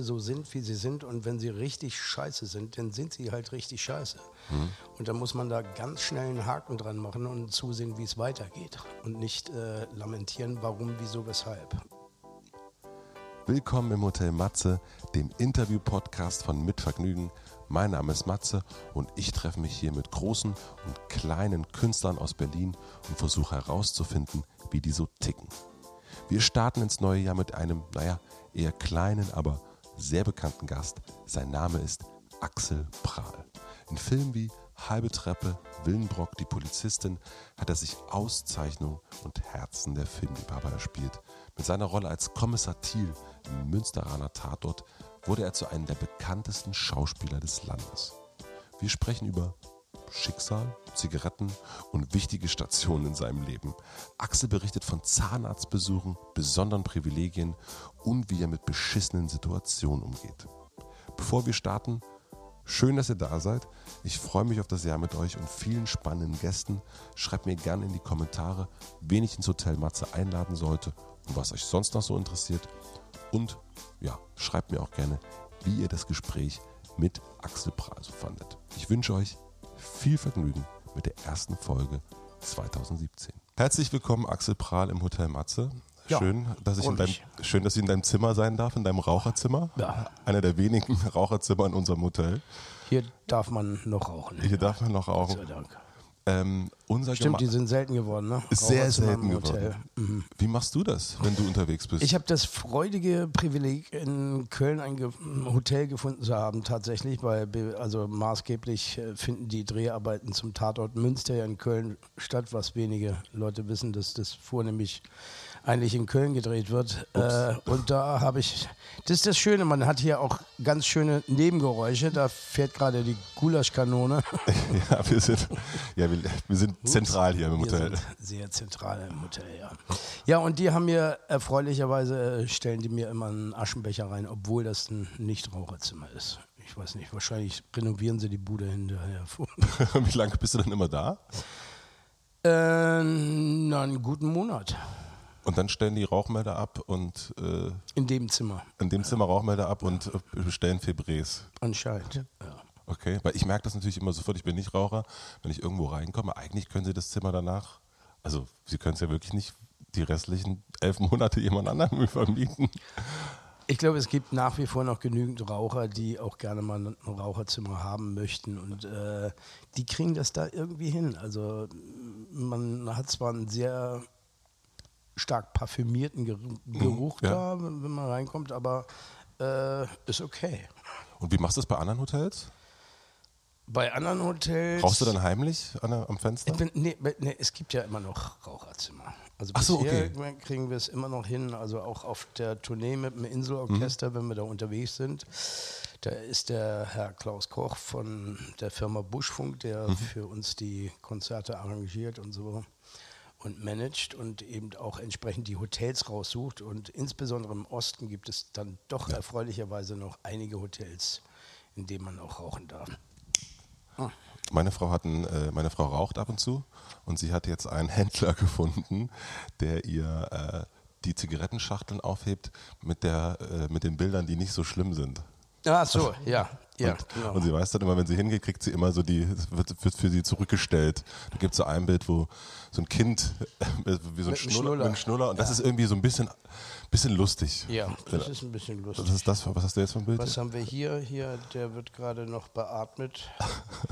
Dinge so sind, wie sie sind. Und wenn sie richtig scheiße sind, dann sind sie halt richtig scheiße. Mhm. Und da muss man da ganz schnell einen Haken dran machen und zusehen, wie es weitergeht. Und nicht äh, lamentieren, warum, wieso, weshalb. Willkommen im Hotel Matze, dem Interview-Podcast von Mitvergnügen. Mein Name ist Matze und ich treffe mich hier mit großen und kleinen Künstlern aus Berlin und versuche herauszufinden, wie die so ticken. Wir starten ins neue Jahr mit einem, naja, eher kleinen, aber sehr bekannten Gast. Sein Name ist Axel Prahl. In Filmen wie Halbe Treppe, Willenbrock, die Polizistin hat er sich Auszeichnung und Herzen der Filmliebhaber erspielt. Mit seiner Rolle als Kommissar Thiel im Münsteraner Tatort wurde er zu einem der bekanntesten Schauspieler des Landes. Wir sprechen über Schicksal, Zigaretten und wichtige Stationen in seinem Leben. Axel berichtet von Zahnarztbesuchen, besonderen Privilegien und wie er mit beschissenen Situationen umgeht. Bevor wir starten, schön, dass ihr da seid. Ich freue mich auf das Jahr mit euch und vielen spannenden Gästen. Schreibt mir gerne in die Kommentare, wen ich ins Hotel Matze einladen sollte und was euch sonst noch so interessiert. Und ja, schreibt mir auch gerne, wie ihr das Gespräch mit Axel Prahl so fandet. Ich wünsche euch viel Vergnügen mit der ersten Folge 2017. Herzlich willkommen, Axel Prahl im Hotel Matze. Ja, schön, dass ich in deinem, schön, dass ich in deinem Zimmer sein darf, in deinem Raucherzimmer. Ja. Einer der wenigen Raucherzimmer in unserem Hotel. Hier darf man noch rauchen. Hier darf man noch rauchen. Gott sei Dank. Ähm, unser Stimmt, Gema die sind selten geworden, ne? Sehr selten geworden. Mhm. Wie machst du das, wenn du unterwegs bist? Ich habe das freudige Privileg, in Köln ein Ge Hotel gefunden zu haben, tatsächlich, weil also maßgeblich äh, finden die Dreharbeiten zum Tatort Münster ja in Köln statt, was wenige Leute wissen, dass das vornehmlich eigentlich in Köln gedreht wird. Äh, und da habe ich, das ist das Schöne, man hat hier auch ganz schöne Nebengeräusche. Da fährt gerade die Gulaschkanone. ja, wir sind, ja, wir, wir sind zentral hier im Hotel. sehr zentral im Hotel, ja. Ja, und die haben mir erfreulicherweise, äh, stellen die mir immer einen Aschenbecher rein, obwohl das ein Nichtraucherzimmer ist. Ich weiß nicht, wahrscheinlich renovieren sie die Bude hinterher. Wie lange bist du dann immer da? Äh, na, einen guten Monat. Und dann stellen die Rauchmelder ab und. Äh, in dem Zimmer. In dem Zimmer Rauchmelder ab und äh, bestellen Febrés. Anscheinend, ja. Okay, weil ich merke das natürlich immer sofort, ich bin nicht Raucher, wenn ich irgendwo reinkomme. Eigentlich können sie das Zimmer danach, also sie können es ja wirklich nicht die restlichen elf Monate jemand anderem vermieten. Ich glaube, es gibt nach wie vor noch genügend Raucher, die auch gerne mal ein Raucherzimmer haben möchten. Und äh, die kriegen das da irgendwie hin. Also man hat zwar einen sehr stark parfümierten mhm, Geruch ja. da, wenn, wenn, man reinkommt, aber äh, ist okay. Und wie machst du das bei anderen Hotels? Bei anderen Hotels. Rauchst du dann heimlich an, am Fenster? Bin, nee, nee, es gibt ja immer noch Raucherzimmer. Also Ach so, okay. kriegen wir es immer noch hin, also auch auf der Tournee mit dem Inselorchester, mhm. wenn wir da unterwegs sind. Da ist der Herr Klaus Koch von der Firma Buschfunk, der mhm. für uns die Konzerte arrangiert und so und managt und eben auch entsprechend die Hotels raussucht. Und insbesondere im Osten gibt es dann doch ja. erfreulicherweise noch einige Hotels, in denen man auch rauchen darf. Ah. Meine Frau, hat einen, äh, meine Frau raucht ab und zu und sie hat jetzt einen Händler gefunden, der ihr äh, die Zigarettenschachteln aufhebt mit, der, äh, mit den Bildern, die nicht so schlimm sind. Ach so, ja. Ja, und, genau. und, sie weiß dann immer, wenn sie hingeht, kriegt sie immer so die, wird, wird für sie zurückgestellt. Da gibt es so ein Bild, wo so ein Kind wie so ein, Schnuller, Schnuller. ein Schnuller und ja. das ist irgendwie so ein bisschen, bisschen lustig. Ja, das ist ein bisschen lustig. Das ist das, was hast du jetzt für ein Bild? Was haben wir hier? Hier, der wird gerade noch beatmet.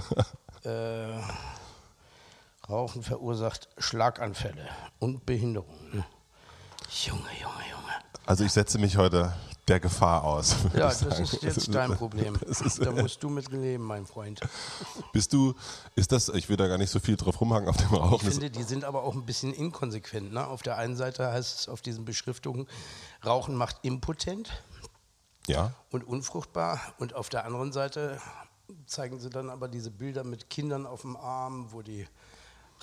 äh, Rauchen verursacht Schlaganfälle und Behinderungen. Junge, Junge, Junge. Also ich setze mich heute der Gefahr aus. Ja, das ist jetzt dein Problem. Ist, da musst du mit leben, mein Freund. Bist du, ist das, ich will da gar nicht so viel drauf rumhaken auf dem Rauchen. Ich finde, die sind aber auch ein bisschen inkonsequent. Ne? Auf der einen Seite heißt es auf diesen Beschriftungen, Rauchen macht impotent ja. und unfruchtbar. Und auf der anderen Seite zeigen sie dann aber diese Bilder mit Kindern auf dem Arm, wo die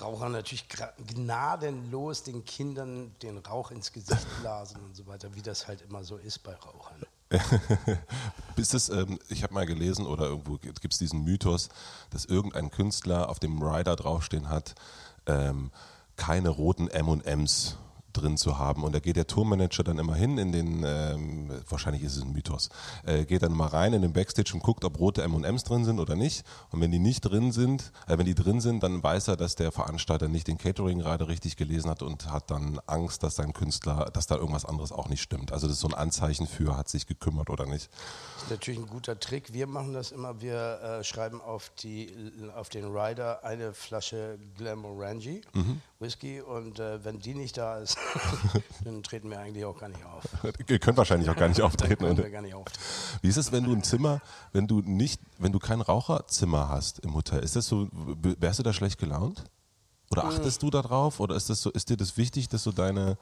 Raucher natürlich gnadenlos den Kindern den Rauch ins Gesicht blasen und so weiter, wie das halt immer so ist bei Rauchern. Bis es, ähm, ich habe mal gelesen oder irgendwo gibt es diesen Mythos, dass irgendein Künstler auf dem Rider draufstehen hat, ähm, keine roten M&Ms drin zu haben. Und da geht der Tourmanager dann immer hin in den, ähm, wahrscheinlich ist es ein Mythos, äh, geht dann mal rein in den Backstage und guckt, ob rote M&M's drin sind oder nicht. Und wenn die nicht drin sind, äh, wenn die drin sind, dann weiß er, dass der Veranstalter nicht den Catering gerade richtig gelesen hat und hat dann Angst, dass sein Künstler, dass da irgendwas anderes auch nicht stimmt. Also das ist so ein Anzeichen für, hat sich gekümmert oder nicht. Das ist natürlich ein guter Trick. Wir machen das immer, wir äh, schreiben auf, die, auf den Rider eine Flasche Glamorangi mhm. Whisky und äh, wenn die nicht da ist, dann treten wir eigentlich auch gar nicht auf. Ihr könnt wahrscheinlich auch gar nicht auftreten. Dann wir gar nicht auftreten. Wie ist es, wenn du ein Zimmer, wenn du nicht, wenn du kein Raucherzimmer hast im Hotel, ist das so, wärst du da schlecht gelaunt? Oder hm. achtest mhm. du darauf? Oder ist das so, ist dir das wichtig, dass du deine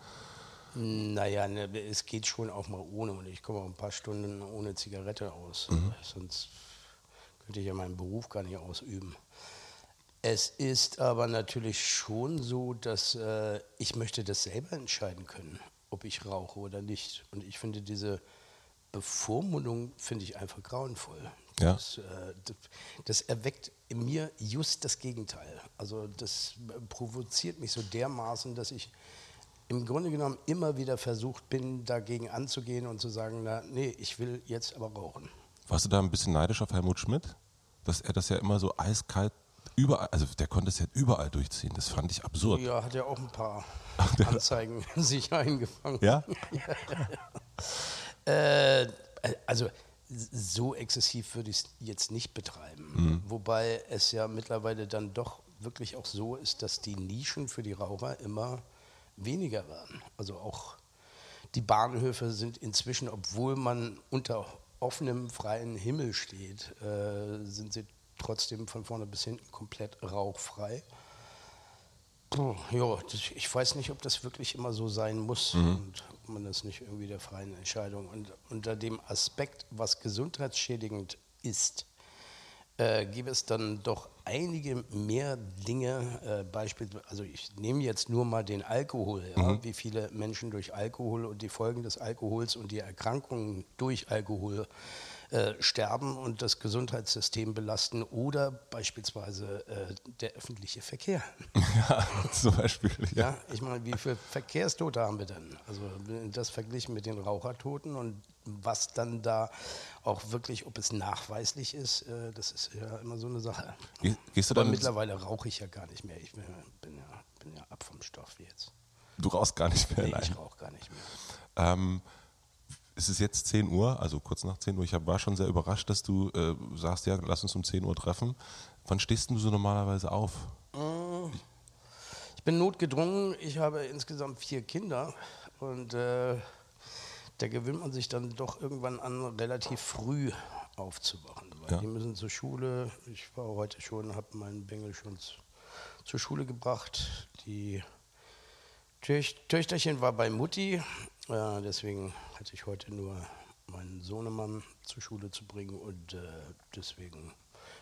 naja, ne, es geht schon auch mal ohne und ich komme auch ein paar Stunden ohne Zigarette aus. Mhm. Sonst könnte ich ja meinen Beruf gar nicht ausüben. Es ist aber natürlich schon so, dass äh, ich möchte das selber entscheiden können, ob ich rauche oder nicht. Und ich finde diese Bevormundung finde ich einfach grauenvoll. Ja. Das, äh, das, erweckt in mir just das Gegenteil. Also das provoziert mich so dermaßen, dass ich im Grunde genommen immer wieder versucht bin, dagegen anzugehen und zu sagen, na, nee, ich will jetzt aber rauchen. Warst du da ein bisschen neidisch auf Helmut Schmidt? Dass er das ja immer so eiskalt überall, also der konnte es ja überall durchziehen. Das fand ich absurd. Ja, hat ja auch ein paar Anzeigen sich eingefangen. Ja? äh, also so exzessiv würde ich es jetzt nicht betreiben. Mhm. Wobei es ja mittlerweile dann doch wirklich auch so ist, dass die Nischen für die Raucher immer weniger werden. Also auch die Bahnhöfe sind inzwischen, obwohl man unter offenem freien Himmel steht, äh, sind sie trotzdem von vorne bis hinten komplett rauchfrei. Puh, ja, ich weiß nicht, ob das wirklich immer so sein muss mhm. und ob man das nicht irgendwie der freien Entscheidung und unter dem Aspekt, was gesundheitsschädigend ist, äh, gibt es dann doch einige mehr Dinge, äh, beispielsweise, also ich nehme jetzt nur mal den Alkohol, ja, mhm. wie viele Menschen durch Alkohol und die Folgen des Alkohols und die Erkrankungen durch Alkohol äh, sterben und das Gesundheitssystem belasten oder beispielsweise äh, der öffentliche Verkehr. Ja, zum Beispiel. Ja, ja ich meine, wie viele Verkehrstote haben wir denn? Also das verglichen mit den Rauchertoten und was dann da auch wirklich, ob es nachweislich ist, äh, das ist ja immer so eine Sache. Gehst du dann mittlerweile rauche ich ja gar nicht mehr. Ich bin, bin, ja, bin ja ab vom Stoff jetzt. Du rauchst gar nicht mehr? Nee, ich rauche gar nicht mehr. Ähm, es ist jetzt 10 Uhr, also kurz nach 10 Uhr. Ich war schon sehr überrascht, dass du äh, sagst, ja, lass uns um 10 Uhr treffen. Wann stehst du so normalerweise auf? Ich bin notgedrungen. Ich habe insgesamt vier Kinder und äh, da gewöhnt man sich dann doch irgendwann an, relativ früh aufzuwachen. Weil ja. die müssen zur Schule. Ich war heute schon, habe meinen Bengel schon zur Schule gebracht. Die Töchterchen war bei Mutti, äh, deswegen hatte ich heute nur meinen Sohnemann zur Schule zu bringen und äh, deswegen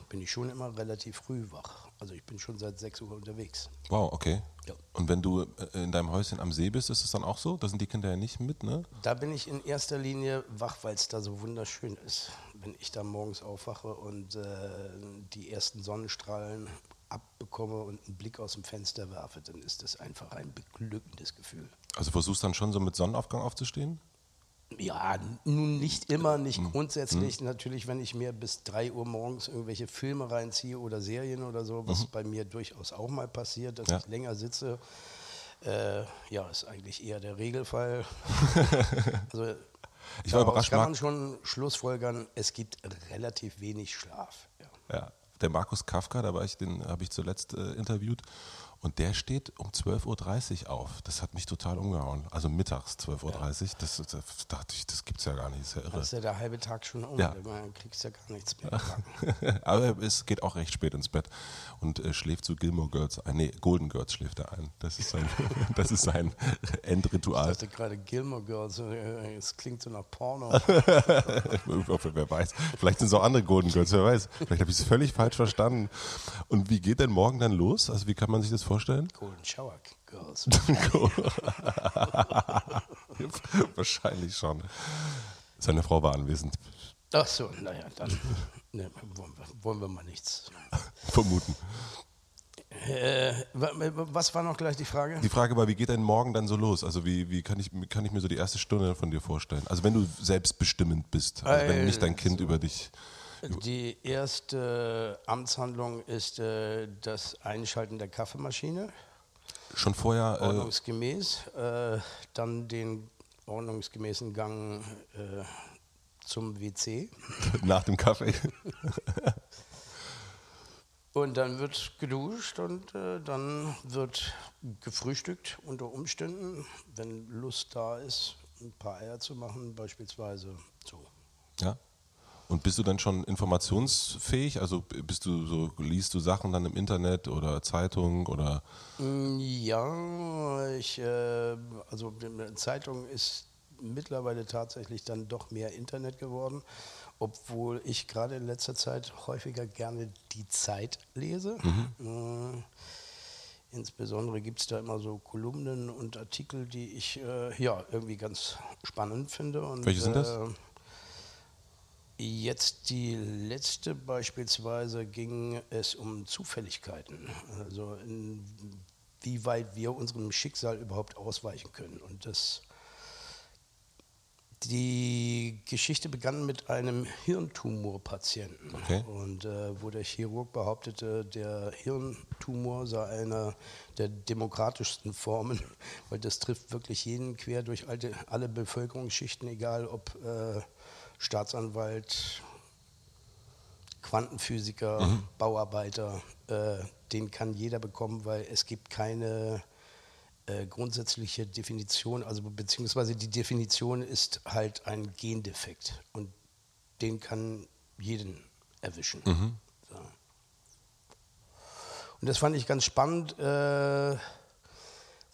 bin ich schon immer relativ früh wach. Also ich bin schon seit 6 Uhr unterwegs. Wow, okay. Ja. Und wenn du äh, in deinem Häuschen am See bist, ist es dann auch so? Da sind die Kinder ja nicht mit, ne? Da bin ich in erster Linie wach, weil es da so wunderschön ist. Wenn ich da morgens aufwache und äh, die ersten Sonnenstrahlen abbekomme und einen Blick aus dem Fenster werfe, dann ist das einfach ein beglückendes Gefühl. Also versuchst dann schon so mit Sonnenaufgang aufzustehen? Ja, nun nicht immer, nicht hm. grundsätzlich. Hm. Natürlich, wenn ich mir bis 3 Uhr morgens irgendwelche Filme reinziehe oder Serien oder so, was mhm. bei mir durchaus auch mal passiert, dass ja. ich länger sitze. Äh, ja, ist eigentlich eher der Regelfall. also, ich war überrascht. kann man schon schlussfolgern, es gibt relativ wenig Schlaf. Ja. ja. Der Markus Kafka, da war ich, den habe ich zuletzt äh, interviewt und der steht um 12.30 Uhr auf. Das hat mich total umgehauen. Also mittags 12.30 Uhr. Ja. Das, das, dachte ich, das gibt es ja gar nicht. Das ist ja irre. Das ist ja der halbe Tag schon um. Ja. Dann kriegst ja gar nichts mehr. Aber es geht auch recht spät ins Bett und äh, schläft zu Gilmore Girls ein. Nee, Golden Girls schläft er ein. Das ist sein, das ist sein Endritual. Ich dachte gerade Gilmore Girls. Äh, es klingt so nach Porno. wer weiß. Vielleicht sind es auch andere Golden Girls, wer weiß. Vielleicht habe ich es völlig falsch verstanden. Und wie geht denn morgen dann los? Also wie kann man sich das vorstellen? Vorstellen? Golden Shower Girls. Wahrscheinlich schon. Seine Frau war anwesend. Ach so, naja, dann ne, wollen, wir, mal nichts vermuten. Äh, was war noch gleich die Frage? Die Frage war, wie geht dein Morgen dann so los? Also wie, wie kann, ich, kann ich mir so die erste Stunde von dir vorstellen? Also wenn du selbstbestimmend bist, also wenn nicht dein Kind über dich... Die erste Amtshandlung ist äh, das Einschalten der Kaffeemaschine. Schon vorher? Äh, ordnungsgemäß. Äh, dann den ordnungsgemäßen Gang äh, zum WC. Nach dem Kaffee. und dann wird geduscht und äh, dann wird gefrühstückt unter Umständen, wenn Lust da ist, ein paar Eier zu machen, beispielsweise so. Ja. Und bist du dann schon informationsfähig? Also bist du so, liest du Sachen dann im Internet oder Zeitung oder? Mm, ja, ich, äh, also Zeitung ist mittlerweile tatsächlich dann doch mehr Internet geworden, obwohl ich gerade in letzter Zeit häufiger gerne die Zeit lese. Mhm. Äh, insbesondere gibt es da immer so Kolumnen und Artikel, die ich äh, ja irgendwie ganz spannend finde. Und, Welche sind das? Äh, Jetzt die letzte beispielsweise ging es um Zufälligkeiten, also inwieweit wir unserem Schicksal überhaupt ausweichen können. Und das die Geschichte begann mit einem Hirntumorpatienten. Okay. Und äh, wo der Chirurg behauptete, der Hirntumor sei einer der demokratischsten Formen, weil das trifft wirklich jeden quer durch alte, alle Bevölkerungsschichten, egal ob äh, Staatsanwalt, Quantenphysiker, mhm. Bauarbeiter, äh, den kann jeder bekommen, weil es gibt keine äh, grundsätzliche Definition, also beziehungsweise die Definition ist halt ein Gendefekt und den kann jeden erwischen. Mhm. So. Und das fand ich ganz spannend, äh,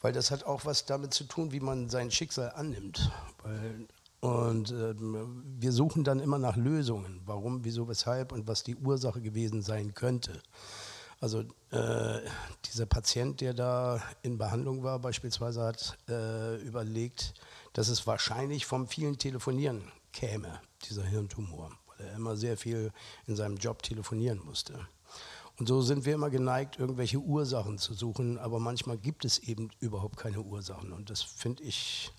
weil das hat auch was damit zu tun, wie man sein Schicksal annimmt. Weil, und äh, wir suchen dann immer nach Lösungen, warum, wieso, weshalb und was die Ursache gewesen sein könnte. Also äh, dieser Patient, der da in Behandlung war, beispielsweise hat äh, überlegt, dass es wahrscheinlich vom vielen Telefonieren käme, dieser Hirntumor, weil er immer sehr viel in seinem Job telefonieren musste. Und so sind wir immer geneigt, irgendwelche Ursachen zu suchen, aber manchmal gibt es eben überhaupt keine Ursachen. Und das finde ich,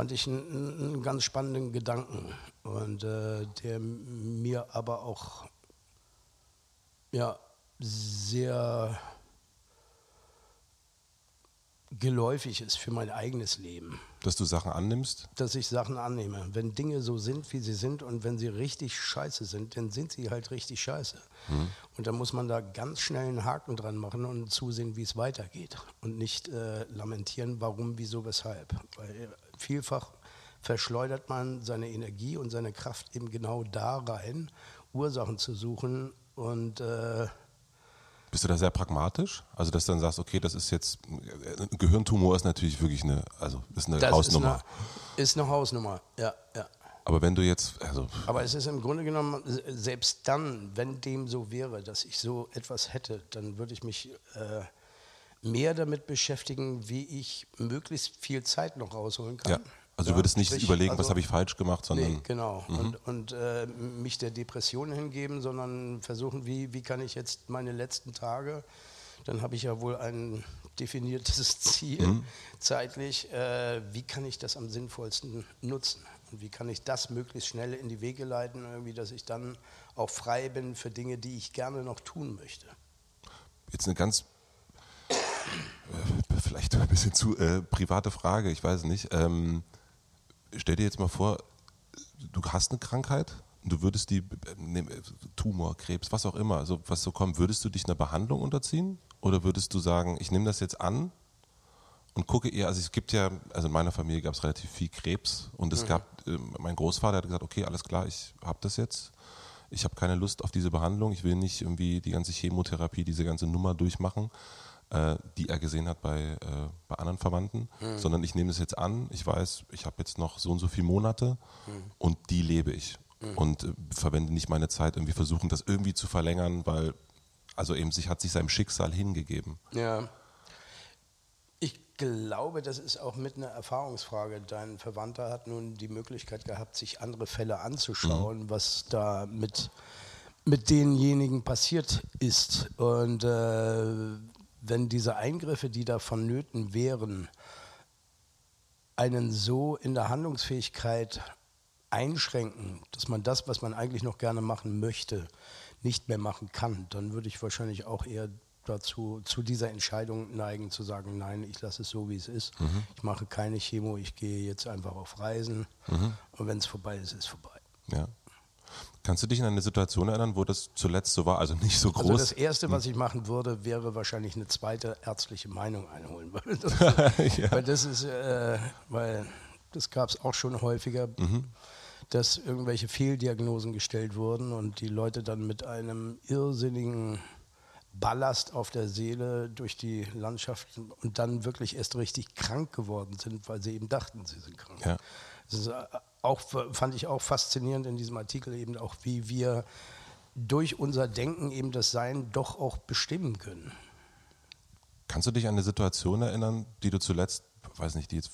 fand ich einen, einen, ganz spannenden Gedanken. Und äh, der mir aber auch ja, sehr geläufig ist für mein eigenes Leben. Dass du Sachen annimmst? Dass ich Sachen annehme. Wenn Dinge so sind, wie sie sind und wenn sie richtig scheiße sind, dann sind sie halt richtig scheiße. Mhm. Und da muss man da ganz schnell einen Haken dran machen und zusehen, wie es weitergeht. Und nicht äh, lamentieren, warum, wieso, weshalb. Weil vielfach verschleudert man seine Energie und seine Kraft eben genau da rein, Ursachen zu suchen und äh, bist du da sehr pragmatisch? Also, dass du dann sagst, okay, das ist jetzt, ein Gehirntumor ist natürlich wirklich eine, also ist eine das Hausnummer. Ist eine, ist eine Hausnummer, ja, ja. Aber wenn du jetzt, also Aber es ist im Grunde genommen, selbst dann, wenn dem so wäre, dass ich so etwas hätte, dann würde ich mich äh, mehr damit beschäftigen, wie ich möglichst viel Zeit noch rausholen kann. Ja. Also du würdest nicht Sprich, überlegen, also, was habe ich falsch gemacht, sondern. Nee, genau. Mhm. Und, und äh, mich der Depression hingeben, sondern versuchen, wie, wie kann ich jetzt meine letzten Tage, dann habe ich ja wohl ein definiertes Ziel mhm. zeitlich, äh, wie kann ich das am sinnvollsten nutzen? Und wie kann ich das möglichst schnell in die Wege leiten, irgendwie, dass ich dann auch frei bin für Dinge, die ich gerne noch tun möchte? Jetzt eine ganz äh, vielleicht ein bisschen zu äh, private Frage, ich weiß nicht. Ähm, stell dir jetzt mal vor, du hast eine Krankheit, du würdest die, ne, Tumor, Krebs, was auch immer, also was so kommt, würdest du dich einer Behandlung unterziehen? Oder würdest du sagen, ich nehme das jetzt an und gucke eher, also es gibt ja, also in meiner Familie gab es relativ viel Krebs und es mhm. gab, äh, mein Großvater hat gesagt, okay, alles klar, ich habe das jetzt. Ich habe keine Lust auf diese Behandlung, ich will nicht irgendwie die ganze Chemotherapie, diese ganze Nummer durchmachen äh, die er gesehen hat bei, äh, bei anderen Verwandten, mhm. sondern ich nehme es jetzt an, ich weiß, ich habe jetzt noch so und so viele Monate mhm. und die lebe ich mhm. und äh, verwende nicht meine Zeit irgendwie versuchen, das irgendwie zu verlängern, weil also eben sich hat sich seinem Schicksal hingegeben. Ja. Ich glaube, das ist auch mit einer Erfahrungsfrage. Dein Verwandter hat nun die Möglichkeit gehabt, sich andere Fälle anzuschauen, mhm. was da mit mit denjenigen passiert ist. Und äh, wenn diese Eingriffe, die da vonnöten wären, einen so in der Handlungsfähigkeit einschränken, dass man das, was man eigentlich noch gerne machen möchte, nicht mehr machen kann, dann würde ich wahrscheinlich auch eher dazu, zu dieser Entscheidung neigen, zu sagen, nein, ich lasse es so, wie es ist. Mhm. Ich mache keine Chemo, ich gehe jetzt einfach auf Reisen mhm. und wenn es vorbei ist, ist es vorbei. Ja. Kannst du dich an eine Situation erinnern, wo das zuletzt so war, also nicht so also groß? Also das Erste, was ich machen würde, wäre wahrscheinlich eine zweite ärztliche Meinung einholen. Weil das, ja. weil das ist, äh, weil das gab es auch schon häufiger, mhm. dass irgendwelche Fehldiagnosen gestellt wurden und die Leute dann mit einem irrsinnigen Ballast auf der Seele durch die Landschaft und dann wirklich erst richtig krank geworden sind, weil sie eben dachten, sie sind krank. Ja. Das ist äh, auch, fand ich auch faszinierend in diesem Artikel eben auch, wie wir durch unser Denken eben das Sein doch auch bestimmen können. Kannst du dich an eine Situation erinnern, die du zuletzt, weiß nicht, die jetzt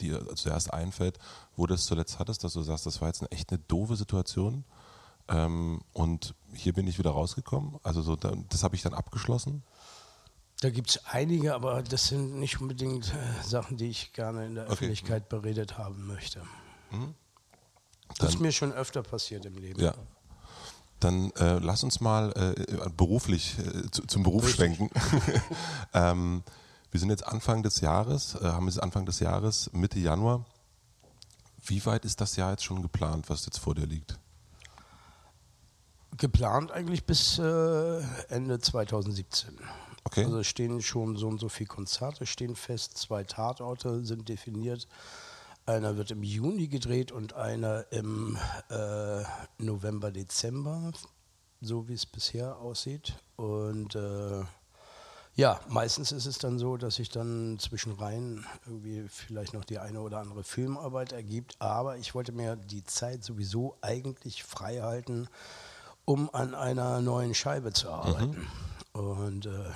dir zuerst einfällt, wo du es zuletzt hattest, dass du sagst, das war jetzt eine echt eine doofe Situation ähm, und hier bin ich wieder rausgekommen? Also so, das habe ich dann abgeschlossen? Da gibt es einige, aber das sind nicht unbedingt äh, Sachen, die ich gerne in der okay. Öffentlichkeit beredet haben möchte. Mhm. Das ist mir schon öfter passiert im Leben. Ja. Dann äh, lass uns mal äh, beruflich äh, zu, zum Beruf Richtig. schwenken. ähm, wir sind jetzt Anfang des Jahres, äh, haben es Anfang des Jahres, Mitte Januar. Wie weit ist das Jahr jetzt schon geplant, was jetzt vor dir liegt? Geplant eigentlich bis äh, Ende 2017. Okay. Also stehen schon so und so viele Konzerte stehen fest, zwei Tatorte sind definiert. Einer wird im Juni gedreht und einer im äh, November, Dezember, so wie es bisher aussieht. Und äh, ja, meistens ist es dann so, dass sich dann zwischen rein irgendwie vielleicht noch die eine oder andere Filmarbeit ergibt. Aber ich wollte mir die Zeit sowieso eigentlich frei halten, um an einer neuen Scheibe zu arbeiten. Mhm. Und äh,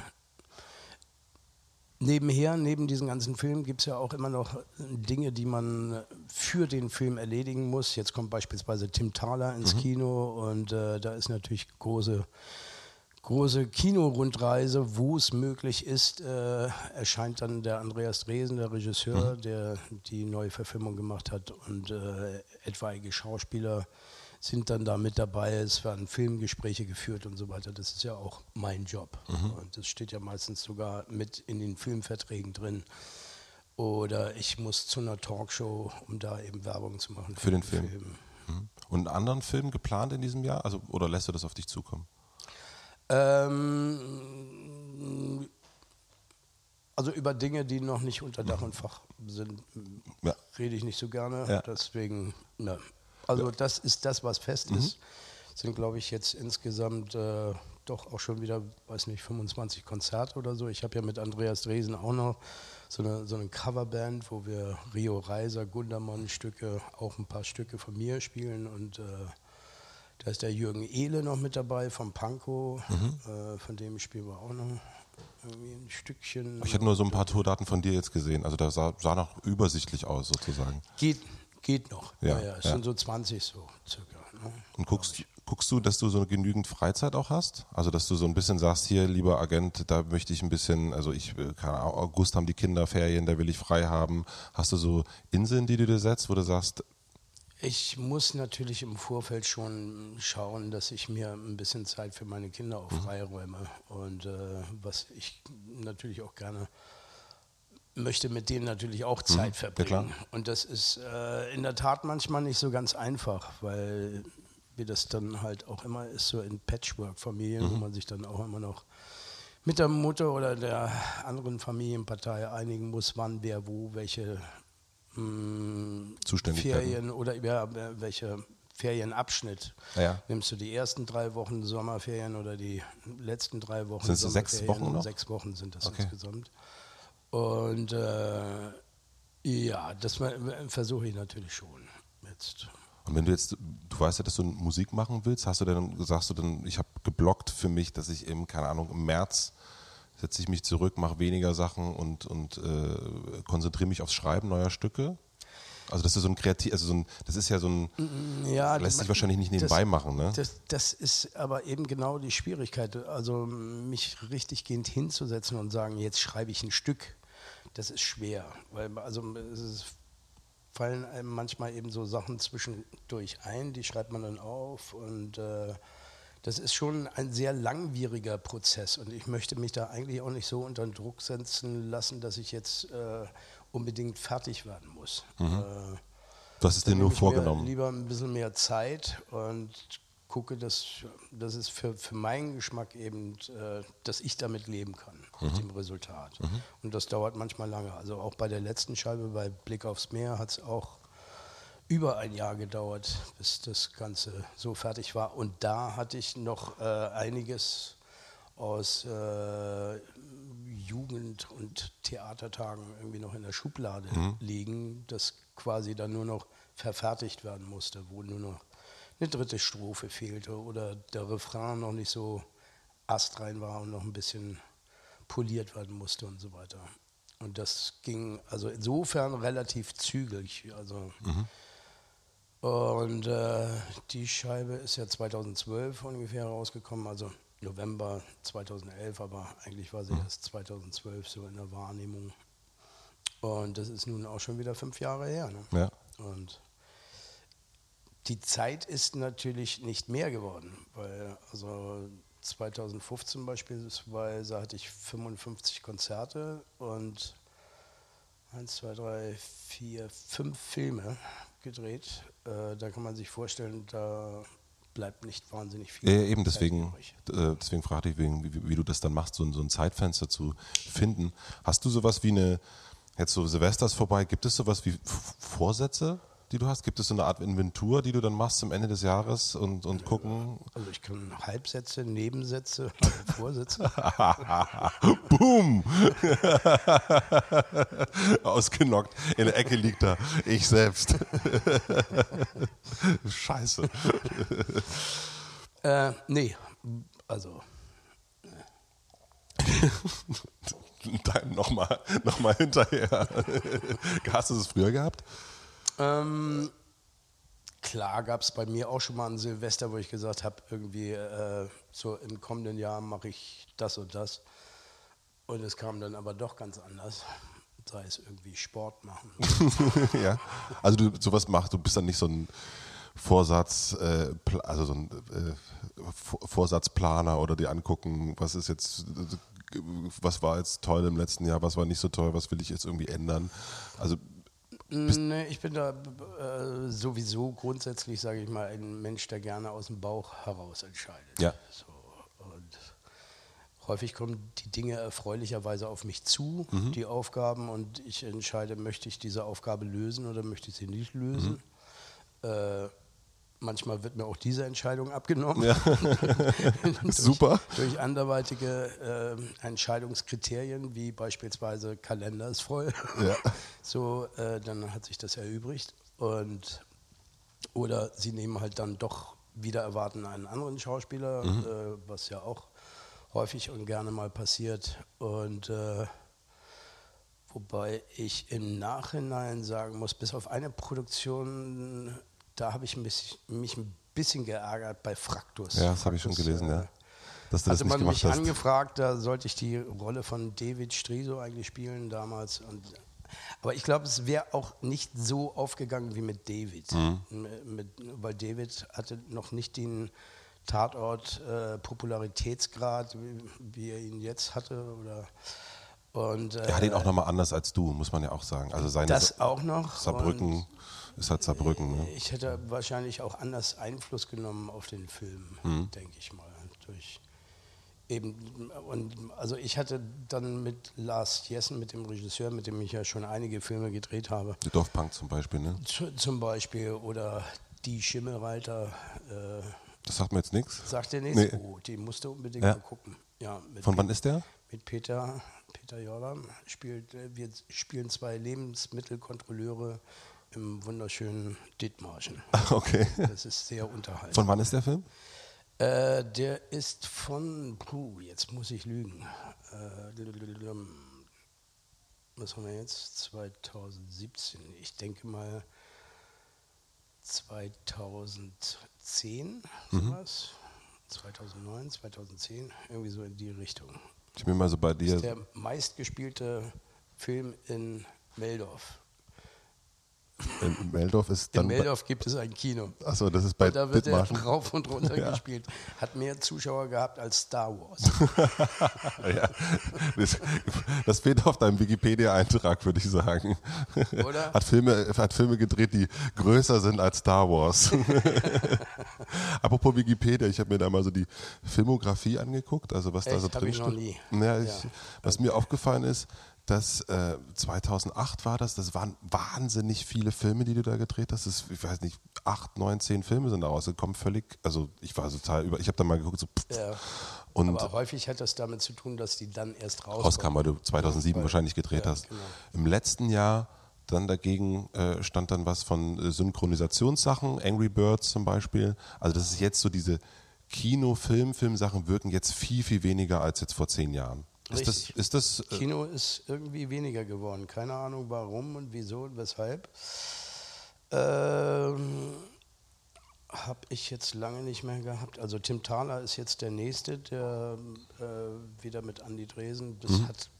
nebenher, neben diesen ganzen Filmen, gibt es ja auch immer noch Dinge, die man für den Film erledigen muss. Jetzt kommt beispielsweise Tim Thaler ins mhm. Kino und äh, da ist natürlich große, große Kinorundreise, wo es möglich ist, äh, erscheint dann der Andreas Dresen, der Regisseur, mhm. der die neue Verfilmung gemacht hat und äh, etwaige Schauspieler sind dann da mit dabei. Es werden Filmgespräche geführt und so weiter. Das ist ja auch mein Job. Mhm. Und das steht ja meistens sogar mit in den Filmverträgen drin. Oder ich muss zu einer Talkshow, um da eben Werbung zu machen für, für den, den Film. Film. Mhm. Und einen anderen Film geplant in diesem Jahr? Also, oder lässt du das auf dich zukommen? Ähm, also über Dinge, die noch nicht unter Dach und Fach sind, ja. rede ich nicht so gerne. Ja. Deswegen, ne, also ja. das ist das, was fest mhm. ist. Sind, glaube ich, jetzt insgesamt äh, doch auch schon wieder, weiß nicht, 25 Konzerte oder so. Ich habe ja mit Andreas Dresen auch noch so eine, so eine Coverband, wo wir Rio Reiser, Gundermann-Stücke, auch ein paar Stücke von mir spielen und äh, da ist der Jürgen Ehle noch mit dabei vom Pankow, mhm. äh, von dem spielen wir auch noch irgendwie ein Stückchen. Ich hatte nur so ein paar Tourdaten von dir jetzt gesehen, also da sah, sah noch übersichtlich aus sozusagen. Geht, Geht noch. Ja, ja, ja. es ja. sind so 20 so circa. Ne? Und guckst, guckst du, dass du so genügend Freizeit auch hast? Also, dass du so ein bisschen sagst, hier, lieber Agent, da möchte ich ein bisschen, also ich, keine Ahnung, August haben die Kinder Ferien, da will ich frei haben. Hast du so Inseln, die du dir setzt, wo du sagst, ich muss natürlich im Vorfeld schon schauen, dass ich mir ein bisschen Zeit für meine Kinder auch mhm. freiräume. Und äh, was ich natürlich auch gerne möchte mit denen natürlich auch mhm. Zeit mhm, verbringen. Ja und das ist äh, in der Tat manchmal nicht so ganz einfach, weil wie das dann halt auch immer ist, so in Patchwork-Familien, mhm. wo man sich dann auch immer noch mit der Mutter oder der anderen Familienpartei einigen muss, wann, wer, wo, welche mh, mm, Ferien oder ja, welche Ferienabschnitt. Ja. Nimmst du die ersten drei Wochen Sommerferien oder die letzten drei Wochen? Sind es sechs Wochen noch? Sechs Wochen sind das okay. insgesamt. Und äh, ja, das versuche ich natürlich schon jetzt. Und wenn du jetzt, du weißt ja, dass du Musik machen willst, hast du dann, sagst du dann, ich habe geblockt für mich, dass ich eben, keine Ahnung, im März setze ich mich zurück, mache weniger Sachen und, und äh, konzentriere mich aufs Schreiben neuer Stücke? Also das ist so ein kreativ, also so ein, das ist ja so ein, Ja, lässt sich wahrscheinlich nicht nebenbei das, machen, ne? Das, das ist aber eben genau die Schwierigkeit. Also mich richtig gehend hinzusetzen und sagen, jetzt schreibe ich ein Stück, das ist schwer. Weil also es ist, fallen einem manchmal eben so Sachen zwischendurch ein, die schreibt man dann auf und äh, das ist schon ein sehr langwieriger Prozess und ich möchte mich da eigentlich auch nicht so unter Druck setzen lassen, dass ich jetzt äh, unbedingt fertig werden muss. Äh, Du hast es dir dann nur ich vorgenommen. Mir lieber ein bisschen mehr Zeit und gucke, dass, dass es für, für meinen Geschmack eben, äh, dass ich damit leben kann, mit dem Resultat. Und das dauert manchmal lange. Also auch bei der letzten Scheibe, bei Blick aufs Meer, hat es auch über ein Jahr gedauert, bis das Ganze so fertig war. Und da hatte ich noch äh, einiges aus äh, Jugend- und Theatertagen irgendwie noch in der Schublade liegen, das quasi dann nur noch verfertigt werden musste, wo nur noch eine dritte Strophe fehlte oder der Refrain noch nicht so astrein war und noch ein bisschen poliert werden musste und so weiter. Und das ging also insofern relativ zügig. Also und äh, die Scheibe ist ja 2012 ungefähr rausgekommen, also November 2011, aber eigentlich war sie erst 2012 so in der Wahrnehmung. Und das ist nun auch schon wieder fünf Jahre her. Ne? Ja. Und die Zeit ist natürlich nicht mehr geworden, weil also 2015 beispielsweise hatte ich 55 Konzerte und 1, 2, 3, 4, 5 Filme gedreht. Äh, da kann man sich vorstellen, da bleibt nicht wahnsinnig viel. Ja, eben deswegen, äh, deswegen fragte ich, wegen, wie, wie du das dann machst, so, ein- so ein Zeitfenster zu finden. Hast du sowas wie eine, jetzt so Silvesters vorbei, gibt es sowas wie Vorsätze, die du hast? Gibt es so eine Art Inventur, die du dann machst zum Ende des Jahres und, und gucken? Also ich kann Halbsätze, Nebensätze, Vorsätze. Boom! Ausgenockt. In der Ecke liegt er. Ich selbst. Scheiße. äh, nee, also nochmal noch mal hinterher. Hast du es früher gehabt? Ähm, klar gab es bei mir auch schon mal ein Silvester, wo ich gesagt habe, irgendwie äh, so im kommenden Jahr mache ich das und das. Und es kam dann aber doch ganz anders. Sei es irgendwie Sport machen. ja. Also du sowas machst, du bist dann nicht so ein Vorsatz, äh, also so ein äh, Vor- Vorsatzplaner oder die angucken, was ist jetzt, was war jetzt toll im letzten Jahr, was war nicht so toll, was will ich jetzt irgendwie ändern. Also Nee, ich bin da äh, sowieso grundsätzlich, sage ich mal, ein Mensch, der gerne aus dem Bauch heraus entscheidet. Ja. So, und häufig kommen die Dinge erfreulicherweise auf mich zu, die Aufgaben, und ich entscheide, möchte ich diese Aufgabe lösen oder möchte ich sie nicht lösen. Äh, manchmal wird mir auch diese Entscheidung abgenommen. durch, Super. Durch anderweitige äh, Entscheidungskriterien, wie beispielsweise Kalender ist voll. Ja. So, äh, dann hat sich das erübrigt. Und, oder sie nehmen halt dann doch wieder erwarten einen anderen Schauspieler, äh, was ja auch häufig und gerne mal passiert. Und äh, wobei ich im Nachhinein sagen muss, bis auf eine Produktion, da habe ich mich, mich ein bisschen geärgert bei Fraktus. ja, das habe ich schon gelesen, äh, ja. Dass du das hatte nicht man mich hast. angefragt, da sollte ich die Rolle von David Striso eigentlich spielen damals. Und, aber ich glaube, es wäre auch nicht so aufgegangen wie mit David. Mhm. Mit, weil David hatte noch nicht den Tatort äh, Popularitätsgrad, wie, wie er ihn jetzt hatte. Oder, und, Er hat ihn äh, auch nochmal anders als du, muss man ja auch sagen. Also seine das Sa- auch noch. Saarbrücken ist halt Saarbrücken. Ne? ich hätte wahrscheinlich auch anders Einfluss genommen auf den Film, Mhm. denke ich mal. Durch eben, und also ich hatte dann mit Lars Jessen, mit dem Regisseur, mit dem ich ja schon einige Filme gedreht habe, Die Dorfpunk zum Beispiel, ne? zu, zum Beispiel, oder Die Schimmelreiter, äh, Das sagt mir jetzt nichts. sagt er nichts? Nee. Oh, die musste unbedingt Ja. mal gucken. Ja, Von wann ist der? mit Peter, Jordan spielt, äh, wir spielen zwei Lebensmittelkontrolleure im wunderschönen Dithmarschen. Okay. Das ist sehr unterhaltsam. Von wann ist der Film? Äh, der ist von, puh, jetzt muss ich lügen. Äh, was haben wir jetzt? 2017. Ich denke mal 2010, sowas. 2009, 2010, irgendwie so in die Richtung. Ich bin mal so bei Das dir. ist der meistgespielte Film in Meldorf. In Meldorf ist In dann. Meldorf gibt es ein Kino. Achso, das ist bei Und da wird er rauf und runter gespielt. Hat mehr Zuschauer gehabt als Star Wars. Ja, das, das fehlt auf deinem Wikipedia-Eintrag, würde ich sagen. Oder? Hat Filme, hat Filme gedreht, die größer sind als Star Wars. Apropos Wikipedia, ich habe mir da mal so die Filmografie angeguckt, also was da Echt? so Hab drin steht. Ja, Ja. Was mir aufgefallen ist, dass äh, 2008 war das, das waren wahnsinnig viele Filme, die du da gedreht hast. Das, ich weiß nicht, acht, neun, zehn Filme sind da rausgekommen, völlig, also ich war total über, ich habe da mal geguckt, so pff, Ja. und Aber häufig hat das damit zu tun, dass die dann erst rauskommen. rauskam, weil du 2007 Weil- wahrscheinlich gedreht ja, hast. genau. Im letzten Jahr dann dagegen äh, stand dann was von äh, Synchronisationssachen, Angry Birds zum Beispiel. Also das ist jetzt so diese Kino, Film, Filmsachen wirken jetzt viel, viel weniger als jetzt vor zehn Jahren. Ist das, ist das äh, Kino ist irgendwie weniger geworden. Keine Ahnung warum und wieso und weshalb. Ähm, habe ich jetzt lange nicht mehr gehabt. Also Tim Thaler ist jetzt der Nächste, der äh, wieder mit Andy Dresen. Das Mhm. hat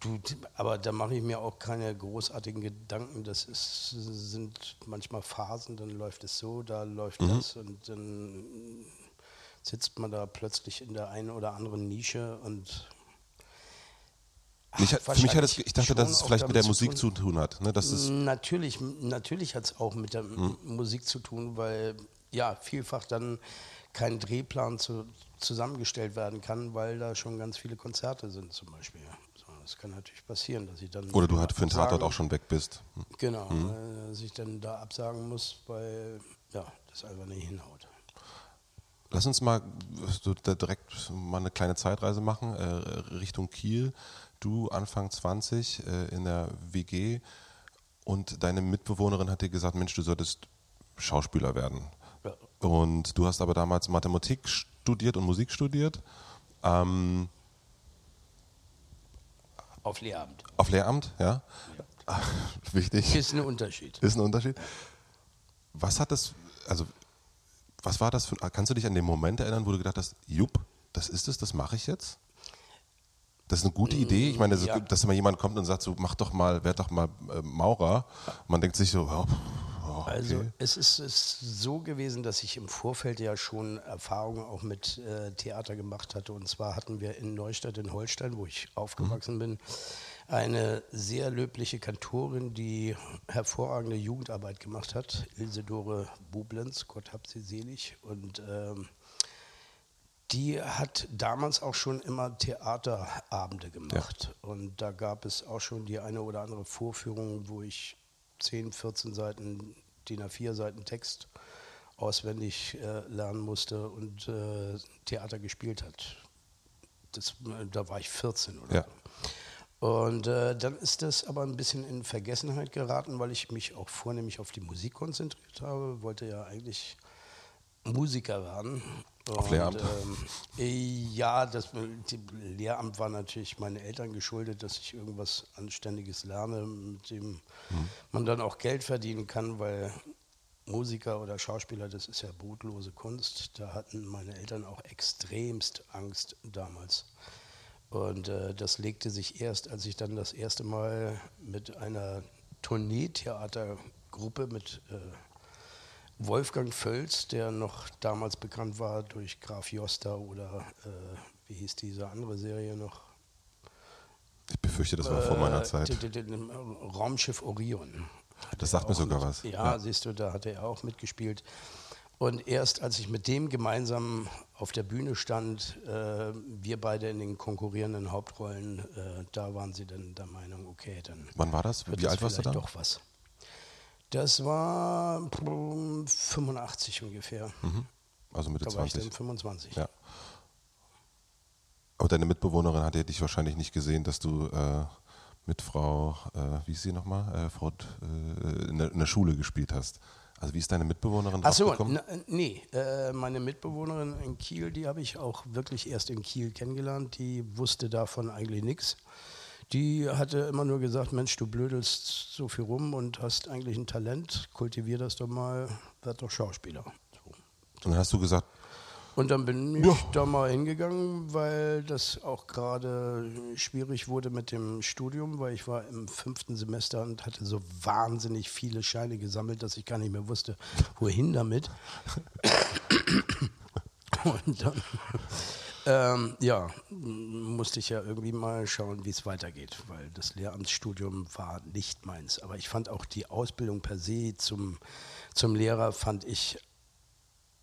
du, aber da mache ich mir auch keine großartigen Gedanken. Das ist, sind manchmal Phasen, dann läuft es so, da läuft Mhm. das und dann sitzt man da plötzlich in der einen oder anderen Nische und mich, hat- für mich hat es, ich dachte, dass es vielleicht mit der Musik tun- zu tun hat. Ne? Das ist, Natürlich, natürlich hat es auch mit der Hm. Musik zu tun, weil ja vielfach dann kein Drehplan zu, zusammengestellt werden kann, weil da schon ganz viele Konzerte sind zum Beispiel. So, das kann natürlich passieren, dass ich dann oder du halt für den Tatort auch schon weg bist. Genau, äh, dass ich dann da absagen muss, weil ja das einfach nicht hinhaut. Lass uns mal so da direkt mal eine kleine Zeitreise machen äh, Richtung Kiel. Du Anfang 20 äh, in der WG und deine Mitbewohnerin hat dir gesagt, Mensch, du solltest Schauspieler werden. Ja. Und du hast aber damals Mathematik studiert und Musik studiert. Ähm, Auf Lehramt. auf Lehramt, ja? Wichtig. Ist ein Unterschied. Ist ein Unterschied. Was hat das, also was war das für, kannst du dich an den Moment erinnern, wo du gedacht hast, jupp, das ist es, das mache ich jetzt? Das ist eine gute Idee. Ich meine, ist- Ja. dass immer jemand kommt und sagt, so mach doch mal, werd doch mal äh, Maurer. Man denkt sich so, oh, oh, okay. Also es ist, ist so gewesen, dass ich im Vorfeld ja schon Erfahrungen auch mit äh, Theater gemacht hatte. Und zwar hatten wir in Neustadt in Holstein, wo ich aufgewachsen bin, eine sehr löbliche Kantorin, die hervorragende Jugendarbeit gemacht hat, Ilsedore Bublenz, Gott hab sie selig. Und ähm, die hat damals auch schon immer Theaterabende gemacht. Und da gab es auch schon die eine oder andere Vorführung, wo ich 10, 14 Seiten, DIN A4 Seiten Text auswendig äh, lernen musste und äh, Theater gespielt hat. Das, äh, da war ich 14 oder Ja. so. Und äh, dann ist das aber ein bisschen in Vergessenheit geraten, weil ich mich auch vornehmlich auf die Musik konzentriert habe. Wollte ja eigentlich Musiker werden. Auf Und, Lehramt? Ähm, äh, ja, das Lehramt war natürlich meinen Eltern geschuldet, dass ich irgendwas Anständiges lerne, mit dem man dann auch Geld verdienen kann, weil Musiker oder Schauspieler, das ist ja brotlose Kunst. Da hatten meine Eltern auch extremst Angst damals. Und äh, das legte sich erst, als ich dann das erste Mal mit einer Tourneetheatergruppe mit äh, Wolfgang Völz, der noch damals bekannt war durch Graf Joster oder äh, wie hieß diese andere Serie noch? ich befürchte, das war vor meiner Äh, Zeit. Raumschiff Orion. Das sagt mir sogar mit- was. Ja, Ja. siehst du, da hat er auch mitgespielt. Und erst als ich mit dem gemeinsam auf der Bühne stand, äh, wir beide in den konkurrierenden Hauptrollen, äh, da waren sie dann der Meinung, okay, dann Wann war das? Wie alt warst du vielleicht da? doch was. Das war pff, 85 ungefähr. Also Mitte Da war ich 20. dann 25. Ja. Aber deine Mitbewohnerin hat ja dich wahrscheinlich nicht gesehen, dass du äh, mit Frau, äh, wie ist sie nochmal, äh, Frau äh, in, der, in der Schule gespielt hast. Also wie ist deine Mitbewohnerin Ach so, na, nee, äh, meine Mitbewohnerin in Kiel, die habe ich auch wirklich erst in Kiel kennengelernt. Die wusste davon eigentlich nichts. Die hatte immer nur gesagt, Mensch, du blödelst so viel rum und hast eigentlich ein Talent, kultivier das doch mal, werd doch Schauspieler. So. Dann hast du gesagt, Und dann bin ich Ja. da mal hingegangen, weil das auch gerade schwierig wurde mit dem Studium, weil ich war im fünften Semester und hatte so wahnsinnig viele Scheine gesammelt, dass ich gar nicht mehr wusste, wohin damit. Und dann, ähm, ja, musste ich ja irgendwie mal schauen, wie es weitergeht, weil das Lehramtsstudium war nicht meins. Aber ich fand auch die Ausbildung per se zum, zum Lehrer, fand ich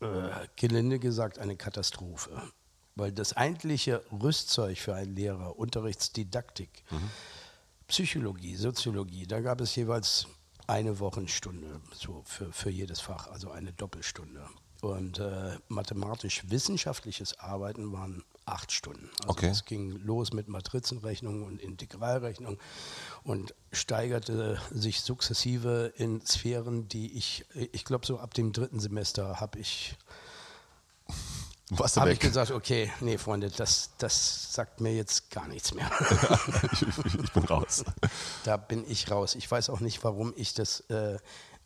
äh, gelinde gesagt eine Katastrophe. Weil das eigentliche Rüstzeug für einen Lehrer, Unterrichtsdidaktik, Psychologie, Soziologie, da gab es jeweils eine Wochenstunde so für, für jedes Fach, also eine Doppelstunde. Und äh, mathematisch-wissenschaftliches Arbeiten waren acht Stunden. Also Okay. es ging los mit Matrizenrechnung und Integralrechnung und steigerte sich sukzessive in Sphären, die ich, ich glaube so ab dem dritten Semester habe ich habe ich gesagt, okay, nee, Freunde, das, das sagt mir jetzt gar nichts mehr. ich, ich, ich bin raus. da bin ich raus. Ich weiß auch nicht, warum ich das äh,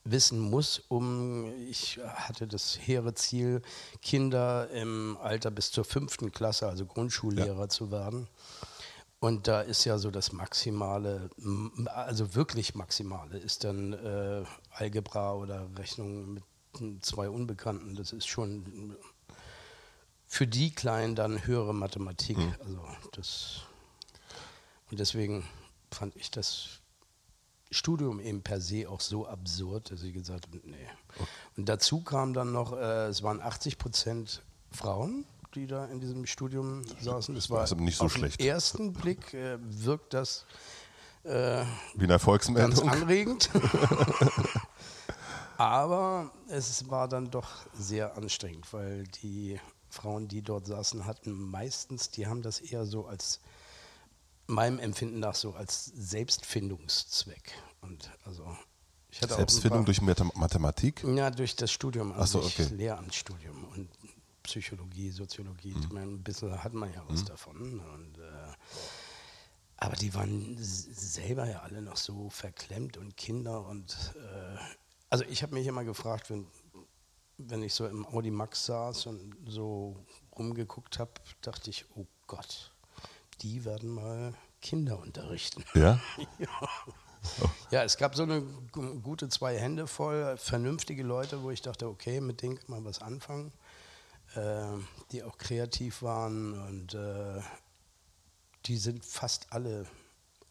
wissen muss, um ich hatte das hehre Ziel, Kinder im Alter bis zur fünften Klasse, also Grundschullehrer zu werden. Und da ist ja so das Maximale, also wirklich Maximale, ist dann äh, Algebra oder Rechnung mit zwei Unbekannten. Das ist schon für die Kleinen dann höhere Mathematik. Also das und deswegen fand ich das Studium eben per se auch so absurd, dass ich gesagt habe, nee. Und dazu kam dann noch, äh, es waren 80 Prozent Frauen, die da in diesem Studium saßen. Das war Also nicht so auf schlecht. den ersten Blick äh, wirkt das äh, Wie eine ganz Erfolgsmeldung. anregend. Aber es war dann doch sehr anstrengend, weil die Frauen, die dort saßen, hatten meistens, die haben das eher so als meinem Empfinden nach so als Selbstfindungszweck. Und also ich hatte Selbstfindung durch Mathe- Mathematik? ja durch das Studium, Ach so, also okay. Lehramtsstudium und Psychologie, Soziologie. Mhm. Ich meine, ein bisschen hat man ja was davon. Und, äh, aber die waren selber ja alle noch so verklemmt und Kinder und äh, also ich habe mich immer gefragt, wenn, wenn ich so im Audi Max saß und so rumgeguckt habe, dachte ich, oh Gott, die werden mal Kinder unterrichten. Ja? Ja, es gab so eine gu- gute zwei Hände voll vernünftige Leute, wo ich dachte, okay, mit denen kann man was anfangen, äh, die auch kreativ waren und äh, die sind fast alle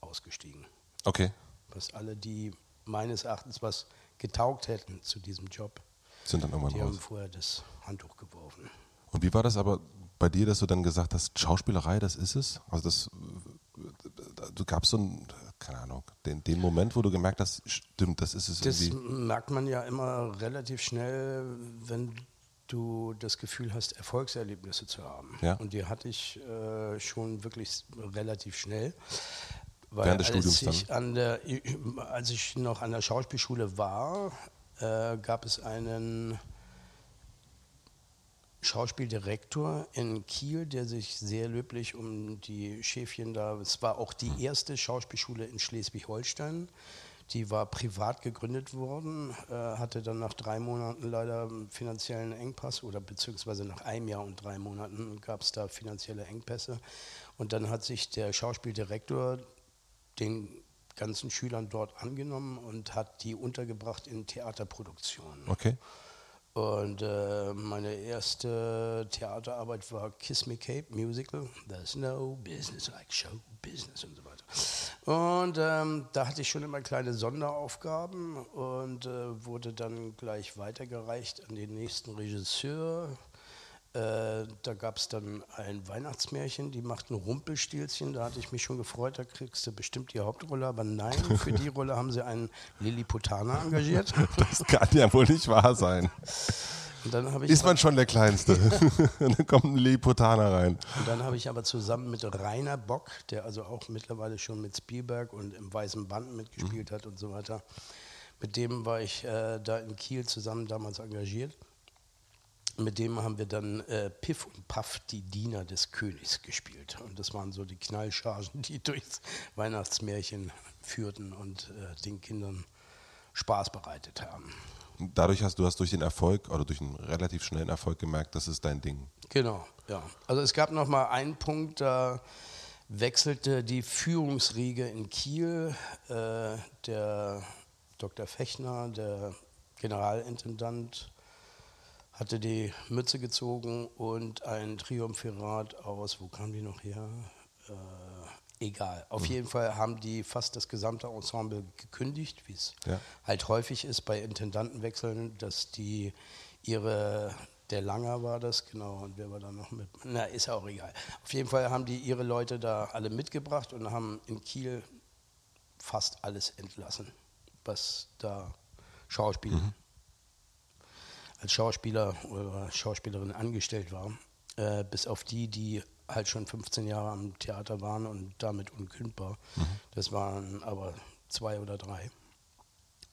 ausgestiegen. Okay. Fast alle, die meines Erachtens was getaugt hätten zu diesem Job, Sind dann irgendwann die haben raus. vorher das Handtuch geworfen. Und wie war das aber bei dir, dass du dann gesagt hast, Schauspielerei, das ist es? Also das, du gabst so einen, keine Ahnung, den, den Moment, wo du gemerkt hast, stimmt, das ist es Das irgendwie. merkt man ja immer relativ schnell, wenn du das Gefühl hast, Erfolgserlebnisse zu haben. Ja. Und die hatte ich äh, schon wirklich relativ schnell. Weil Während des als Studiums ich, an der, als ich noch an der Schauspielschule war, äh, gab es einen Schauspieldirektor in Kiel, der sich sehr löblich um die Schäfchen da, es war auch die erste Schauspielschule in Schleswig-Holstein, die war privat gegründet worden, äh, hatte dann nach drei Monaten leider finanziellen Engpass oder beziehungsweise nach einem Jahr und drei Monaten gab es da finanzielle Engpässe und dann hat sich der Schauspieldirektor den ganzen Schülern dort angenommen und hat die untergebracht in Theaterproduktionen. Okay. Und äh, meine erste Theaterarbeit war Kiss Me Kate Musical. There's no business like show business und so weiter. Und ähm, da hatte ich schon immer kleine Sonderaufgaben und äh, wurde dann gleich weitergereicht an den nächsten Regisseur. Äh, da gab es dann ein Weihnachtsmärchen, die machten Rumpelstilzchen. Da hatte ich mich schon gefreut, da kriegst du bestimmt die Hauptrolle. Aber nein, für die Rolle haben sie einen Lilliputaner engagiert. Das kann ja wohl nicht wahr sein. Ist man schon der Kleinste. Dann kommt ein Lilliputaner rein. Und dann habe ich aber zusammen mit Rainer Bock, der also auch mittlerweile schon mit Spielberg und im Weißen Band mitgespielt hat und so weiter, mit dem war ich äh, da in Kiel zusammen damals engagiert. Mit dem haben wir dann äh, Piff und Puff, die Diener des Königs, gespielt. Und das waren so die Knallchargen, die durchs Weihnachtsmärchen führten und äh, den Kindern Spaß bereitet haben. Dadurch hast du hast durch den Erfolg oder durch einen relativ schnellen Erfolg gemerkt, das ist dein Ding. Genau, ja. Also es gab noch mal einen Punkt, da wechselte die Führungsriege in Kiel. Äh, der Dr. Fechner, der Generalintendant, hatte die Mütze gezogen und ein Triumphirat aus, wo kam die noch her? Äh, egal. Auf mhm. jeden Fall haben die fast das gesamte Ensemble gekündigt, wie es ja. halt häufig ist bei Intendantenwechseln, dass die ihre der Langer war das, genau, und wer war da noch mit? Na, ist auch egal. Auf jeden Fall haben die ihre Leute da alle mitgebracht und haben in Kiel fast alles entlassen, was da Schauspiel mhm als Schauspieler oder Schauspielerin angestellt war, äh, bis auf die, die halt schon 15 Jahre am Theater waren und damit unkündbar. Mhm. Das waren aber zwei oder drei.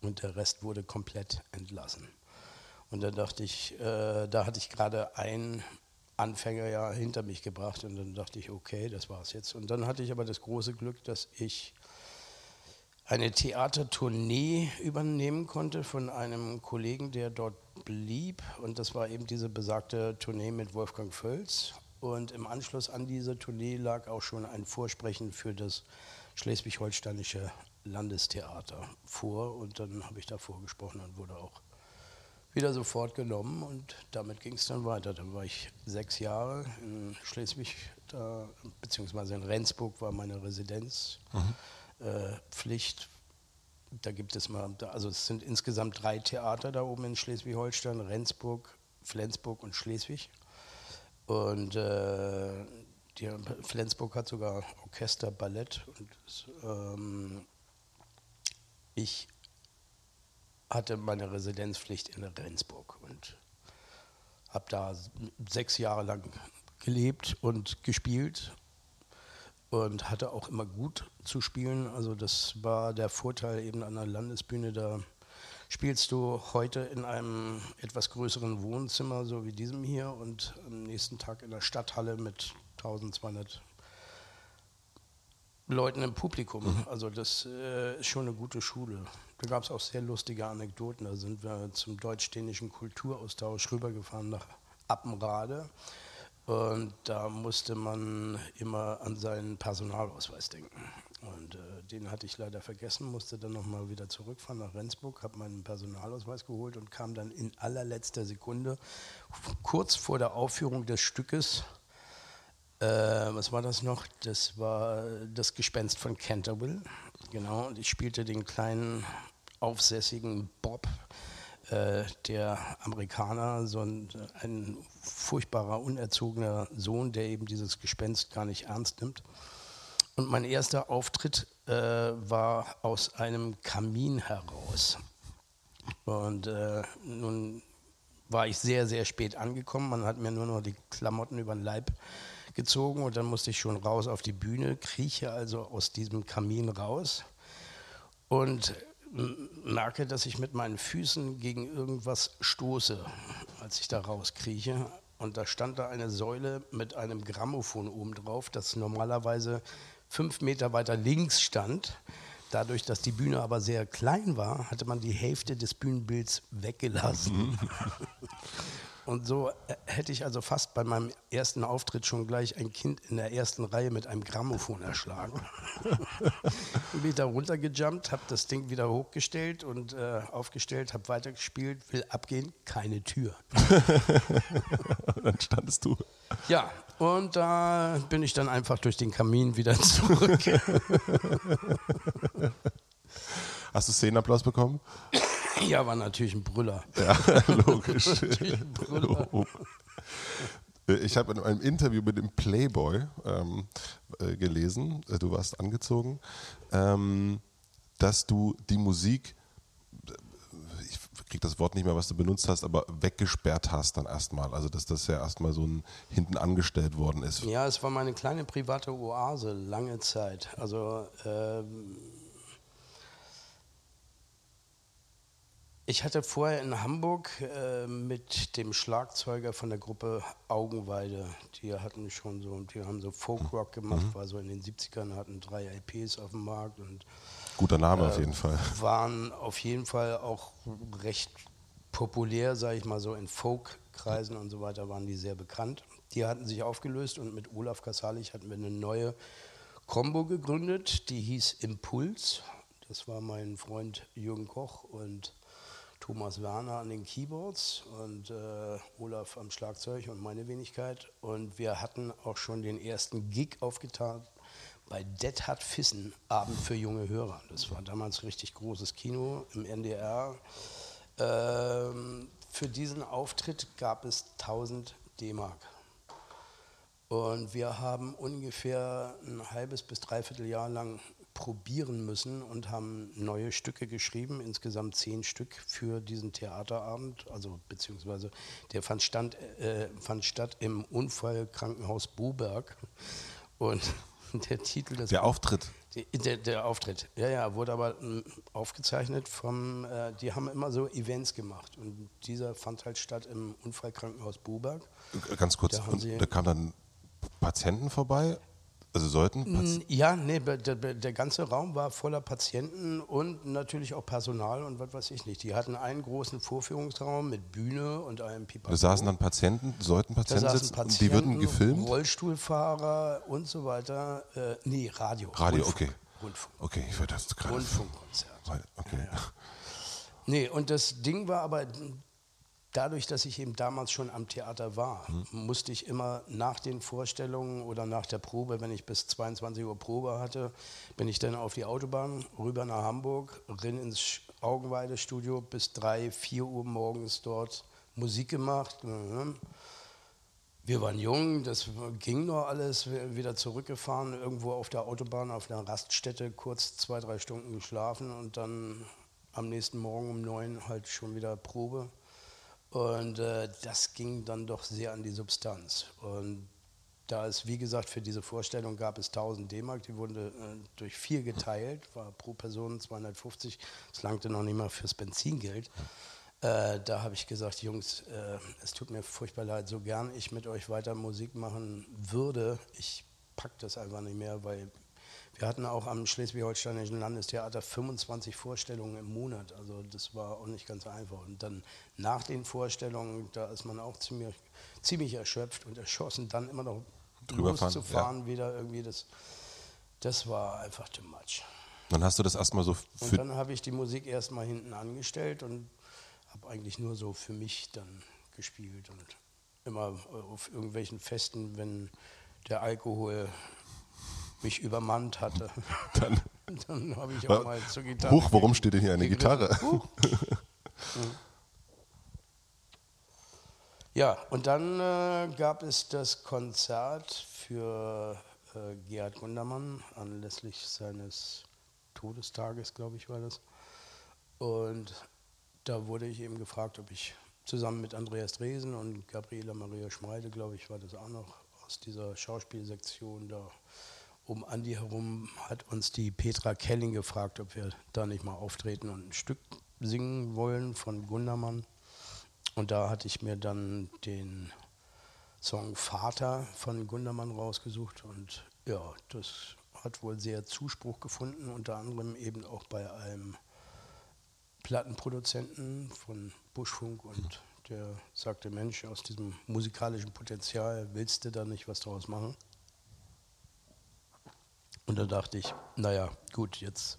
Und der Rest wurde komplett entlassen. Und da dachte ich, äh, da hatte ich gerade ein Anfängerjahr hinter mich gebracht und dann dachte ich, okay, das war's jetzt. Und dann hatte ich aber das große Glück, dass ich eine Theatertournee übernehmen konnte von einem Kollegen, der dort blieb. Und das war eben diese besagte Tournee mit Wolfgang Völz. Und im Anschluss an diese Tournee lag auch schon ein Vorsprechen für das Schleswig-Holsteinische Landestheater vor. Und dann habe ich da vorgesprochen und wurde auch wieder sofort genommen. Und damit ging es dann weiter. Dann war ich sechs Jahre in Schleswig, da, beziehungsweise in Rendsburg war meine Residenz. Mhm Pflicht. Da gibt es mal, also es sind insgesamt drei Theater da oben in Schleswig-Holstein, Rendsburg, Flensburg und Schleswig. Und äh, die, Flensburg hat sogar Orchester, Ballett. Und ähm, ich hatte meine Residenzpflicht in Rendsburg und habe da sechs Jahre lang gelebt und gespielt und hatte auch immer gut zu spielen. Also das war der Vorteil eben an der Landesbühne. Da spielst du heute in einem etwas größeren Wohnzimmer, so wie diesem hier, und am nächsten Tag in der Stadthalle mit 1200 Leuten im Publikum. Mhm. Also das äh, ist schon eine gute Schule. Da gab es auch sehr lustige Anekdoten. Da sind wir zum deutsch-dänischen Kulturaustausch rübergefahren nach Appenrade. Und da musste man immer an seinen Personalausweis denken. Und äh, den hatte ich leider vergessen, musste dann nochmal wieder zurückfahren nach Rendsburg, habe meinen Personalausweis geholt und kam dann in allerletzter Sekunde, kurz vor der Aufführung des Stückes, äh, was war das noch? Das war das Gespenst von Canterville. Genau, und ich spielte den kleinen, aufsässigen Bob äh, der Amerikaner, so ein, ein, furchtbarer, unerzogener Sohn, der eben dieses Gespenst gar nicht ernst nimmt. Und mein erster Auftritt äh, war aus einem Kamin heraus. Und äh, nun war ich sehr, sehr spät angekommen. Man hat mir nur noch die Klamotten über den Leib gezogen und dann musste ich schon raus auf die Bühne, krieche also aus diesem Kamin raus und merke, dass ich mit meinen Füßen gegen irgendwas stoße, als ich da rauskrieche. Und da stand da eine Säule mit einem Grammophon oben drauf, das normalerweise fünf Meter weiter links stand. Dadurch, dass die Bühne aber sehr klein war, hatte man die Hälfte des Bühnenbilds weggelassen. Und so äh, hätte ich also fast bei meinem ersten Auftritt schon gleich ein Kind in der ersten Reihe mit einem Grammophon erschlagen. bin ich da runtergejumpt, habe das Ding wieder hochgestellt und äh, aufgestellt, habe weitergespielt, will abgehen, keine Tür. dann standest du. Ja, und da bin ich dann einfach durch den Kamin wieder zurück. Hast du Szenenapplaus bekommen? Ja, war natürlich ein Brüller. Ja, logisch. Brüller. Ich habe in einem Interview mit dem Playboy ähm, äh, gelesen, äh, du warst angezogen, ähm, dass du die Musik, ich kriege das Wort nicht mehr, was du benutzt hast, aber weggesperrt hast dann erstmal. Also dass das ja erstmal so ein hinten angestellt worden ist. Ja, es war meine kleine private Oase lange Zeit. Also ähm, Ich hatte vorher in Hamburg äh, mit dem Schlagzeuger von der Gruppe Augenweide, die hatten schon so, die haben so Folkrock gemacht, mhm. war so in den 70ern, hatten drei LPs auf dem Markt und Guter Name äh, auf jeden Fall. Waren auf jeden Fall auch recht populär, sage ich mal so, in Folk-Kreisen und so weiter waren die sehr bekannt. Die hatten sich aufgelöst und mit Olaf Kasalich hatten wir eine neue Combo gegründet, die hieß Impuls. Das war mein Freund Jürgen Koch und Thomas Werner an den Keyboards und äh, Olaf am Schlagzeug und meine Wenigkeit. Und wir hatten auch schon den ersten Gig aufgetan bei Det hat Fissen, Abend für junge Hörer. Das war damals richtig großes Kino im NDR. Ähm, für diesen Auftritt gab es 1000 D-Mark. Und wir haben ungefähr ein halbes bis dreiviertel Jahr lang probieren müssen und haben neue Stücke geschrieben, insgesamt zehn Stück für diesen Theaterabend, also beziehungsweise der fand, stand, äh, fand statt im Unfallkrankenhaus Buberg und der Titel des Der Auftritt. Der, der, Auftritt, ja, ja, wurde aber m, aufgezeichnet vom, äh, die haben immer so Events gemacht. Und dieser fand halt statt im Unfallkrankenhaus Buberg. Ganz kurz, da, da kamen dann Patienten vorbei also sollten Ja, nee, der, der, ganze Raum war voller Patienten und natürlich auch Personal und was weiß ich nicht. Die hatten einen großen Vorführungsraum mit Bühne und einem Pipapo. Da saßen dann Patienten, sollten Patienten da sitzen, Patienten, die würden gefilmt? Rollstuhlfahrer und so weiter. Äh, nee, Radio. Radio, Rundfunk. okay. Rundfunk. Okay, ich würde das gerade... Rundfunkkonzert. Okay. Ja. Nee, und das Ding war aber, dadurch, dass ich eben damals schon am Theater war, mhm. musste ich immer nach den Vorstellungen oder nach der Probe, wenn ich bis 22 Uhr Probe hatte, bin ich dann auf die Autobahn rüber nach Hamburg, rein ins Augenweidestudio bis 3, 4 Uhr morgens dort Musik gemacht. Mhm. Wir waren jung, das ging noch alles, wieder zurückgefahren, irgendwo auf der Autobahn, auf einer Raststätte, kurz zwei, drei Stunden geschlafen und dann am nächsten Morgen um neun halt schon wieder Probe. Und äh, das ging dann doch sehr an die Substanz. Und da es, wie gesagt, für diese Vorstellung gab es 1000 D-Mark, die wurden äh, durch vier geteilt, war pro Person 250, das langte noch nicht mal fürs Benzingeld. Äh, da habe ich gesagt, Jungs, äh, es tut mir furchtbar leid, so gern ich mit euch weiter Musik machen würde, ich packe das einfach nicht mehr, weil wir hatten auch am Schleswig-Holsteinischen Landestheater 25 Vorstellungen im Monat. Also das war auch nicht ganz einfach. Und dann nach den Vorstellungen, da ist man auch ziemlich, ziemlich erschöpft und erschossen, dann immer noch Drüber loszufahren, ja. wieder irgendwie, das, das war einfach too much. Dann hast du das erstmal so. und dann habe ich die Musik erstmal hinten angestellt und habe eigentlich nur so für mich dann gespielt und immer auf irgendwelchen Festen, wenn der Alkohol mich übermannt hatte. Dann, dann habe ich auch mal zur Gitarre. Huch, warum steht denn hier eine Gitarre? ja, und dann äh, gab es das Konzert für äh, Gerhard Gundermann anlässlich seines Todestages, glaube ich, war das. Und da wurde ich eben gefragt, ob ich zusammen mit Andreas Dresen und Gabriela Maria Schmeide, glaube ich, war das auch noch aus dieser Schauspielsektion da um Andi herum hat uns die Petra Kelling gefragt, ob wir da nicht mal auftreten und ein Stück singen wollen von Gundermann. Und da hatte ich mir dann den Song Vater von Gundermann rausgesucht und ja, das hat wohl sehr Zuspruch gefunden, unter anderem eben auch bei einem Plattenproduzenten von Buschfunk und der sagte, Mensch, aus diesem musikalischen Potenzial willst du da nicht was draus machen? Und da dachte ich, naja, gut, jetzt.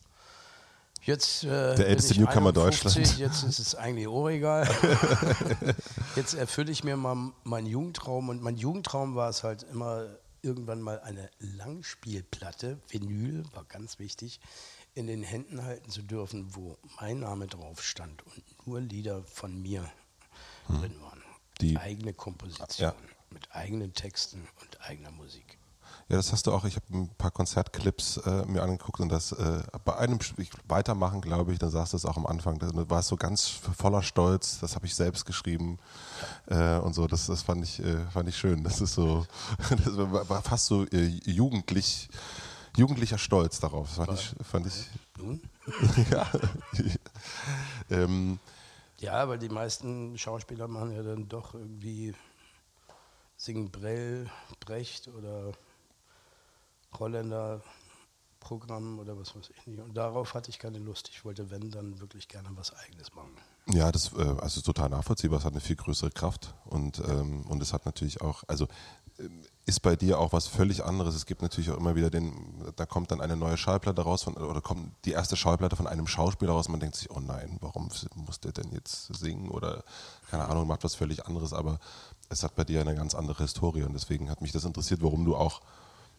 Jetzt, äh, Der älteste Newcomer Deutschland. Jetzt ist es eigentlich auch egal. jetzt erfülle ich mir mal meinen Jugendtraum. Und mein Jugendtraum war es halt immer, irgendwann mal eine Langspielplatte, Vinyl, war ganz wichtig, in den Händen halten zu dürfen, wo mein Name drauf stand und nur Lieder von mir hm. drin waren. Die eigene Komposition, ja. mit eigenen Texten und eigener Musik. Ja, das hast du auch. Ich habe ein paar Konzertclips äh, mir angeguckt und das äh, bei einem ich, weitermachen, glaube ich, dann sagst du es auch am Anfang. Du warst so ganz voller Stolz. Das habe ich selbst geschrieben äh, und so. Das, das fand ich äh, fand ich schön. Das ist so, das war fast so äh, jugendlich, jugendlicher Stolz darauf. Das fand ich, fand ich. ja. ähm, Ja, weil die meisten Schauspieler machen ja dann doch irgendwie singen Brell, Brecht oder Holländer Programm oder was weiß ich nicht. Und darauf hatte ich keine Lust. Ich wollte, wenn, dann wirklich gerne was Eigenes machen. Ja, das äh, also total nachvollziehbar. Es hat eine viel größere Kraft und, ähm, und es hat natürlich auch, also ähm, ist bei dir auch was völlig anderes. Es gibt natürlich auch immer wieder den, da kommt dann eine neue Schallplatte raus von, oder kommt die erste Schallplatte von einem Schauspieler raus. Man denkt sich, oh nein, warum muss der denn jetzt singen oder keine Ahnung, macht was völlig anderes. Aber es hat bei dir eine ganz andere Historie und deswegen hat mich das interessiert, warum du auch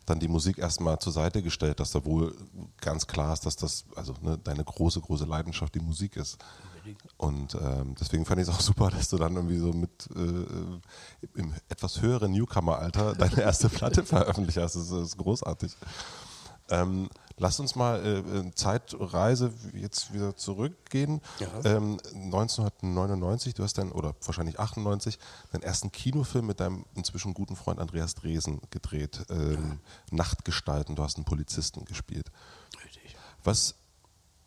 dann die Musik erstmal zur Seite gestellt, dass da wohl ganz klar ist, dass das also ne, deine große, große Leidenschaft die Musik ist. Und ähm, deswegen fand ich es auch super, dass du dann irgendwie so mit äh, im etwas höheren Newcomer-Alter deine erste Platte veröffentlicht hast. Das ist großartig. Ähm, lass uns mal äh, Zeitreise jetzt wieder zurückgehen. Ja. Ähm, 1999, du hast dann, oder wahrscheinlich 98, deinen ersten Kinofilm mit deinem inzwischen guten Freund Andreas Dresen gedreht. Ähm, ja. Nachtgestalten, du hast einen Polizisten gespielt. Richtig. Was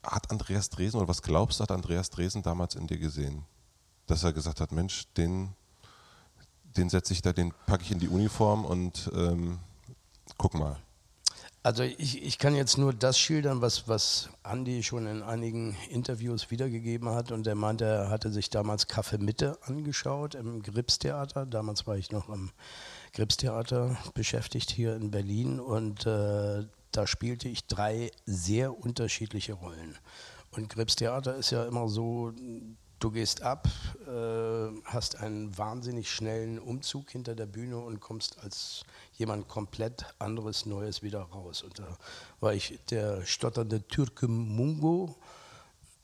hat Andreas Dresen oder was glaubst du, hat Andreas Dresen damals in dir gesehen? Dass er gesagt hat, Mensch, den, den setze ich da, den packe ich in die Uniform und ähm, guck mal. Also ich, ich kann jetzt nur das schildern, was, was Andi schon in einigen Interviews wiedergegeben hat. Und er meinte, er hatte sich damals Kaffee Mitte angeschaut im Gripstheater. Damals war ich noch am Gripstheater beschäftigt hier in Berlin. Und äh, da spielte ich drei sehr unterschiedliche Rollen. Und Gripstheater ist ja immer so, du gehst ab, äh, hast einen wahnsinnig schnellen Umzug hinter der Bühne und kommst als jemand komplett anderes, Neues wieder raus. Und da war ich der stotternde Türke Mungo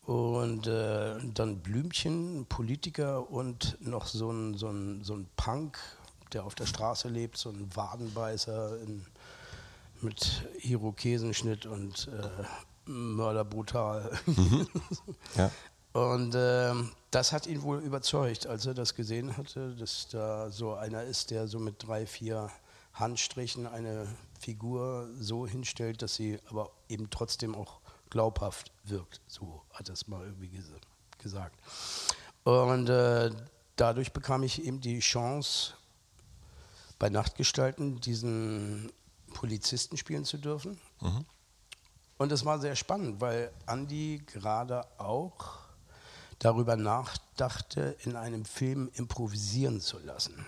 und äh, dann Blümchen, Politiker und noch so ein, so, ein, so ein Punk, der auf der Straße lebt, so ein Wadenbeißer in, mit Irokesenschnitt und äh, mörderbrutal. Mhm. ja. Und äh, das hat ihn wohl überzeugt, als er das gesehen hatte, dass da so einer ist, der so mit drei, vier Handstrichen eine Figur so hinstellt, dass sie aber eben trotzdem auch glaubhaft wirkt. So hat er es mal irgendwie gesagt. Und äh, dadurch bekam ich eben die Chance, bei Nachtgestalten diesen Polizisten spielen zu dürfen. Mhm. Und es war sehr spannend, weil Andy gerade auch darüber nachdachte, in einem Film improvisieren zu lassen.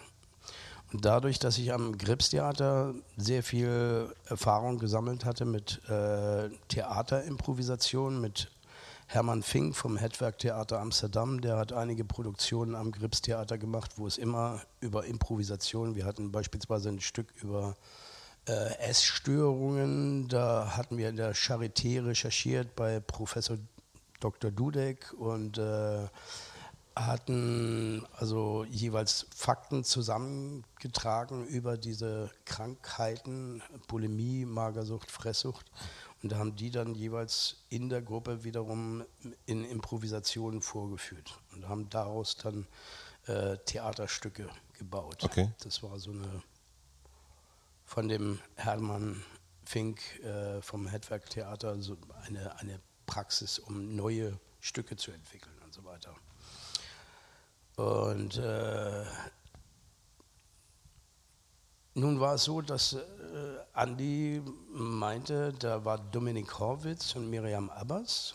Dadurch, dass ich am Gripstheater sehr viel Erfahrung gesammelt hatte mit äh, Theaterimprovisation, mit Hermann Fink vom Hetwerk Theater Amsterdam, der hat einige Produktionen am Gripstheater gemacht, wo es immer über Improvisation, wir hatten beispielsweise ein Stück über äh, Essstörungen, da hatten wir in der Charité recherchiert bei Professor Dr. Dudek und äh, hatten also jeweils Fakten zusammengetragen über diese Krankheiten, Bulimie, Magersucht, Fresssucht. Und da haben die dann jeweils in der Gruppe wiederum in Improvisationen vorgeführt und haben daraus dann äh, Theaterstücke gebaut. Okay. Das war so eine von dem Hermann Fink äh, vom Hetwerk Theater so eine, eine Praxis, um neue Stücke zu entwickeln und so weiter. Und äh, nun war es so, dass äh, Andi meinte, da war Dominik Horwitz und Miriam Abbas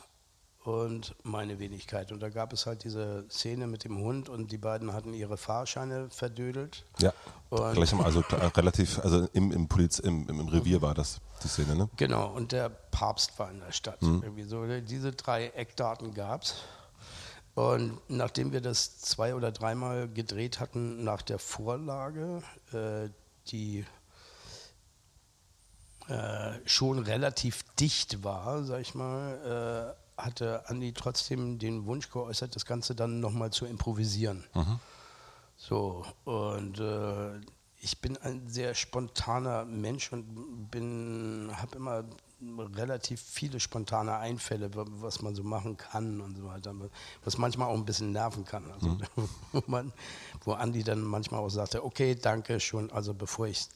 und meine Wenigkeit. Und da gab es halt diese Szene mit dem Hund und die beiden hatten ihre Fahrscheine verdödelt. Ja, und gleich am, also relativ, also im, im, Poliz, im, im, Revier war das die Szene, ne? Genau, und der Papst war in der Stadt. Mhm. Irgendwie so, diese drei Eckdaten gab es. Und nachdem wir das zwei oder dreimal gedreht hatten nach der Vorlage, äh, die äh, schon relativ dicht war, sag ich mal, äh, hatte Andi trotzdem den Wunsch geäußert, das Ganze dann nochmal zu improvisieren. Mhm. So, und äh, ich bin ein sehr spontaner Mensch und bin, habe immer relativ viele spontane Einfälle, was man so machen kann und so weiter, was manchmal auch ein bisschen nerven kann. Also, mhm. wo, man, wo Andi dann manchmal auch sagte, okay, danke schon, also bevor ich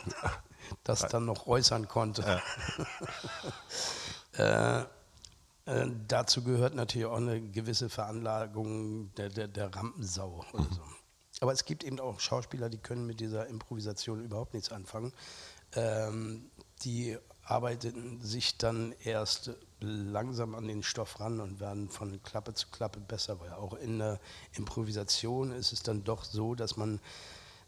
das dann noch äußern konnte. Ja. äh, Äh, dazu gehört natürlich auch eine gewisse Veranlagung der, der, der Rampensau oder so. Aber es gibt eben auch Schauspieler, die können mit dieser Improvisation überhaupt nichts anfangen. Ähm, die arbeiten sich dann erst langsam an den Stoff ran und werden von Klappe zu Klappe besser, weil auch in der Improvisation ist es dann doch so, dass man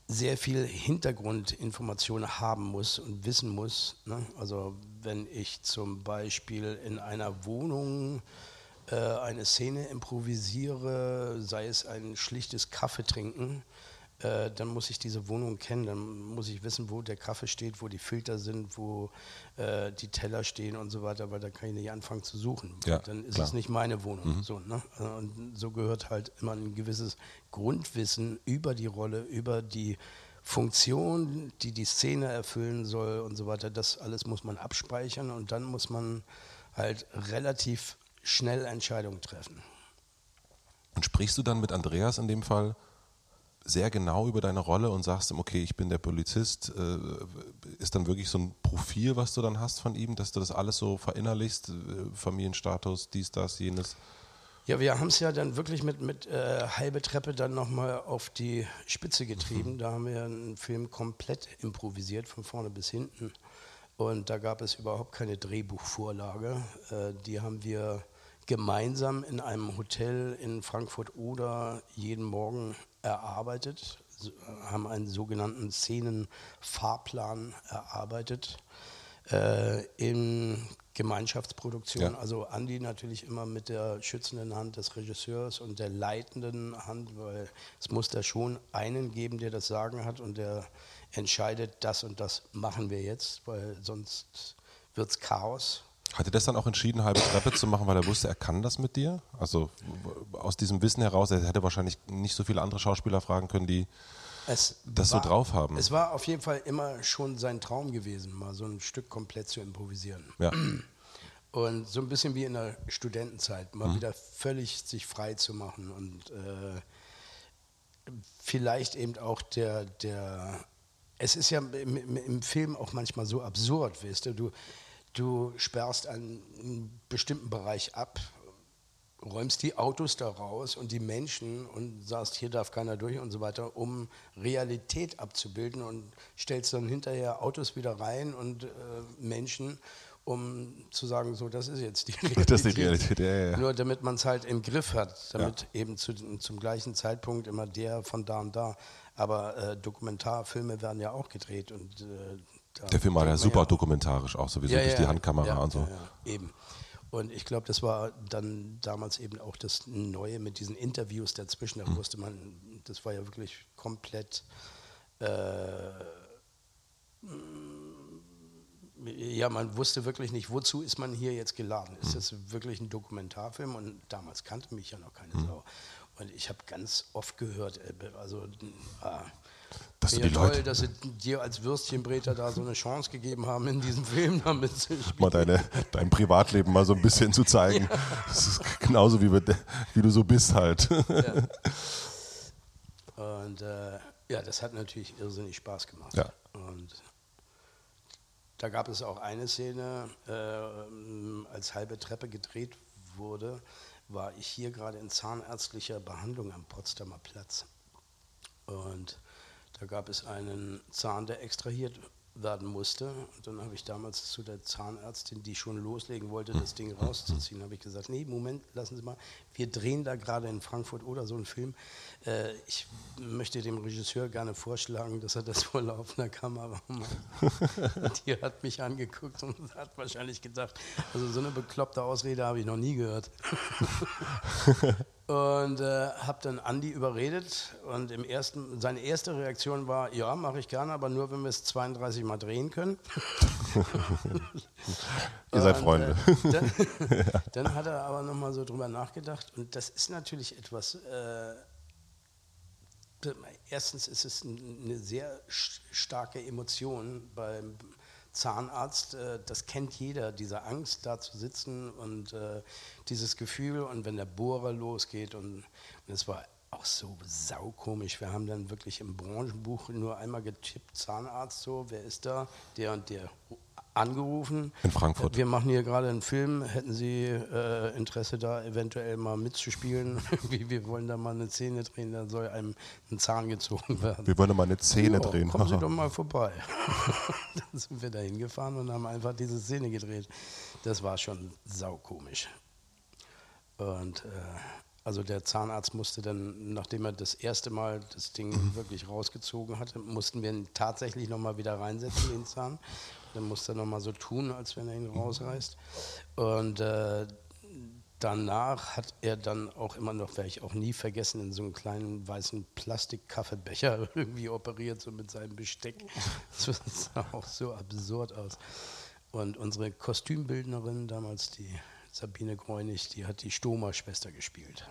sehr viel Hintergrundinformationen haben muss und wissen muss. Ne? Also wenn ich zum Beispiel in einer Wohnung äh, eine Szene improvisiere, sei es ein schlichtes Kaffee trinken, äh, dann muss ich diese Wohnung kennen, dann muss ich wissen, wo der Kaffee steht, wo die Filter sind, wo äh, die Teller stehen und so weiter, weil da kann ich nicht anfangen zu suchen. Ja, dann ist klar. es nicht meine Wohnung. Mhm. So, ne? Und so gehört halt immer ein gewisses Grundwissen über die Rolle, über die Funktion, die die Szene erfüllen soll und so weiter. Das alles muss man abspeichern und dann muss man halt relativ schnell Entscheidungen treffen. Und sprichst du dann mit Andreas in dem Fall sehr genau über deine Rolle und sagst ihm, okay, ich bin der Polizist, äh, ist dann wirklich so ein Profil, was du dann hast von ihm, dass du das alles so verinnerlichst, äh, Familienstatus, dies, das, jenes? Ja, wir haben es ja dann wirklich mit, mit äh, halbe Treppe dann nochmal auf die Spitze getrieben. Mhm. Da haben wir einen Film komplett improvisiert, von vorne bis hinten. Und da gab es überhaupt keine Drehbuchvorlage. Äh, die haben wir gemeinsam in einem Hotel in Frankfurt oder jeden Morgen erarbeitet, haben einen sogenannten Szenenfahrplan erarbeitet äh, in Gemeinschaftsproduktion. Ja. Also Andi natürlich immer mit der schützenden Hand des Regisseurs und der leitenden Hand, weil es muss da schon einen geben, der das Sagen hat und der entscheidet, das und das machen wir jetzt, weil sonst wird es Chaos. Hat er das dann auch entschieden, halbe Treppe zu machen, weil er wusste, er kann das mit dir? Also aus diesem Wissen heraus, er hätte wahrscheinlich nicht so viele andere Schauspieler fragen können, die es das war, so drauf haben. Es war auf jeden Fall immer schon sein Traum gewesen, mal so ein Stück komplett zu improvisieren. Ja. Und so ein bisschen wie in der Studentenzeit, mal mhm. wieder völlig sich frei zu machen und äh, vielleicht eben auch der, der, es ist ja im, im Film auch manchmal so absurd, weißt du, du Du sperrst einen bestimmten Bereich ab, räumst die Autos da raus und die Menschen und sagst, hier darf keiner durch und so weiter, um Realität abzubilden und stellst dann hinterher Autos wieder rein und äh, Menschen, um zu sagen, so, das ist jetzt die Realität. Das ist die Realität, ja, ja. Nur damit man es halt im Griff hat, damit ja. eben zu, zum gleichen Zeitpunkt immer der von da und da. Aber äh, Dokumentarfilme werden ja auch gedreht und äh, der Film war ja super dokumentarisch auch sowieso ja, durch ja, die Handkamera ja, und so. eben. Und ich glaube, das war dann damals eben auch das Neue mit diesen Interviews dazwischen. Da mhm. wusste man, das war ja wirklich komplett. Äh, ja, man wusste wirklich nicht, wozu ist man hier jetzt geladen. Ist mhm. das wirklich ein Dokumentarfilm? Und damals kannte mich ja noch keine mhm. Sau. Und ich habe ganz oft gehört, äh, also ah, dass ja, die toll, Leute dass sie dir als Würstchenbreter da so eine Chance gegeben haben in diesem Film, damit sie mal deine, dein Privatleben mal so ein bisschen zu zeigen. Ja. Das ist genauso wie, wie du so bist halt. Ja. Und äh, ja, das hat natürlich irrsinnig Spaß gemacht. Ja. Und da gab es auch eine Szene, äh, als halbe Treppe gedreht wurde, war ich hier gerade in zahnärztlicher Behandlung am Potsdamer Platz. Und da gab es einen Zahn, der extrahiert werden musste. Und dann habe ich damals zu der Zahnärztin, die schon loslegen wollte, das Ding rauszuziehen, habe ich gesagt, nee, Moment, lassen Sie mal, wir drehen da gerade in Frankfurt oder so einen Film. Äh, ich möchte dem Regisseur gerne vorschlagen, dass er das vor laufender Kamera macht. Die hat mich angeguckt und hat wahrscheinlich gedacht, also so eine bekloppte Ausrede habe ich noch nie gehört. und äh, habe dann Andi überredet und im ersten, seine erste Reaktion war, ja, mache ich gerne, aber nur, wenn wir es 32 Mal drehen können. Ihr seid Freunde. Äh, dann, dann, hat er aber nochmal so drüber nachgedacht und das ist natürlich etwas, äh, erstens ist es eine sehr starke Emotion beim Zahnarzt, äh, das kennt jeder, diese Angst da zu sitzen und äh, dieses Gefühl und wenn der Bohrer losgeht und es war auch so saukomisch. Wir haben dann wirklich im Branchenbuch nur einmal getippt, Zahnarzt so, wer ist da? Der und der angerufen. In Frankfurt. Wir machen hier gerade einen Film. Hätten Sie äh, Interesse, da eventuell mal mitzuspielen? wir wollen da mal eine Szene drehen, da soll einem ein Zahn gezogen werden. Wir wollen mal eine Szene ja, drehen. Kommen Sie doch mal vorbei. dann sind wir da hingefahren und haben einfach diese Szene gedreht. Das war schon saukomisch. Und äh, also der Zahnarzt musste dann, nachdem er das erste Mal das Ding mhm. wirklich rausgezogen hatte, mussten wir ihn tatsächlich nochmal wieder reinsetzen, den Zahn. Dann musste er nochmal so tun, als wenn er ihn rausreißt. Und äh, danach hat er dann auch immer noch, werde ich auch nie vergessen, in so einem kleinen weißen Plastikkaffeebecher irgendwie operiert, so mit seinem Besteck. Das sah auch so absurd aus. Und unsere Kostümbildnerin, damals die Sabine Greunig, die hat die Stoma-Schwester gespielt.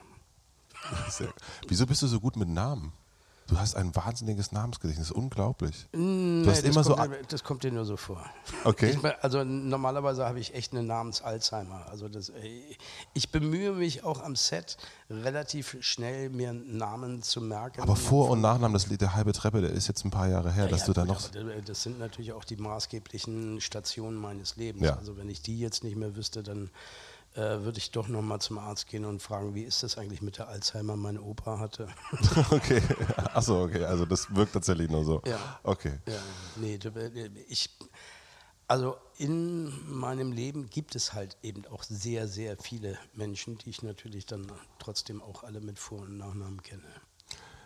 Wieso bist du so gut mit Namen? Du hast ein wahnsinniges Namensgedächtnis, unglaublich. Nee, du hast das, immer kommt, so das kommt dir nur so vor. Okay. Ich, also normalerweise habe ich echt einen Namens-Alzheimer. Also das, äh, ich bemühe mich auch am Set relativ schnell mir Namen zu merken. Aber Vor- und Nachnamen, das Lied der halbe Treppe, der ist jetzt ein paar Jahre her, Ja, dass ja, du da noch. Das sind natürlich auch die maßgeblichen Stationen meines Lebens. Ja. Also wenn ich die jetzt nicht mehr wüsste, dann äh, würde ich doch nochmal zum Arzt gehen und fragen, wie ist das eigentlich mit der Alzheimer meine Opa hatte. Okay. Achso, okay. Also das wirkt tatsächlich nur so. Ja. Okay. Ja, nee, äh, ich, also in meinem Leben gibt es halt eben auch sehr, sehr viele Menschen, die ich natürlich dann trotzdem auch alle mit Vor- und Nachnamen kenne.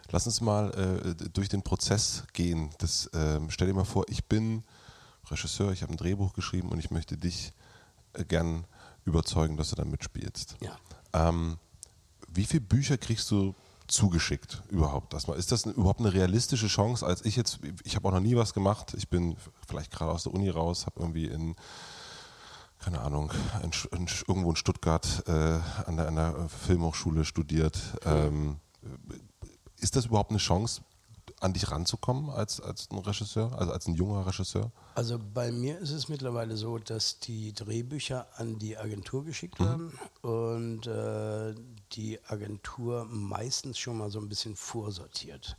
Lass uns mal äh, durch den Prozess gehen. Das, ähm, stell dir mal vor, ich bin Regisseur, ich habe ein Drehbuch geschrieben und ich möchte dich äh, gern überzeugen, dass du da mitspielst. Ja. Ähm, wie viele Bücher kriegst du zugeschickt überhaupt? Erstmal, ist das überhaupt eine realistische Chance? Als ich jetzt, ich habe auch noch nie was gemacht. Ich bin vielleicht gerade aus der Uni raus, habe irgendwie in keine Ahnung, in, in, irgendwo in Stuttgart äh, an, der, an der Filmhochschule studiert. Ähm, ist das überhaupt eine Chance, an dich ranzukommen als, als ein Regisseur, also als ein junger Regisseur? Also bei mir ist es mittlerweile so, dass die Drehbücher an die Agentur geschickt werden und äh, die Agentur meistens schon mal so ein bisschen vorsortiert.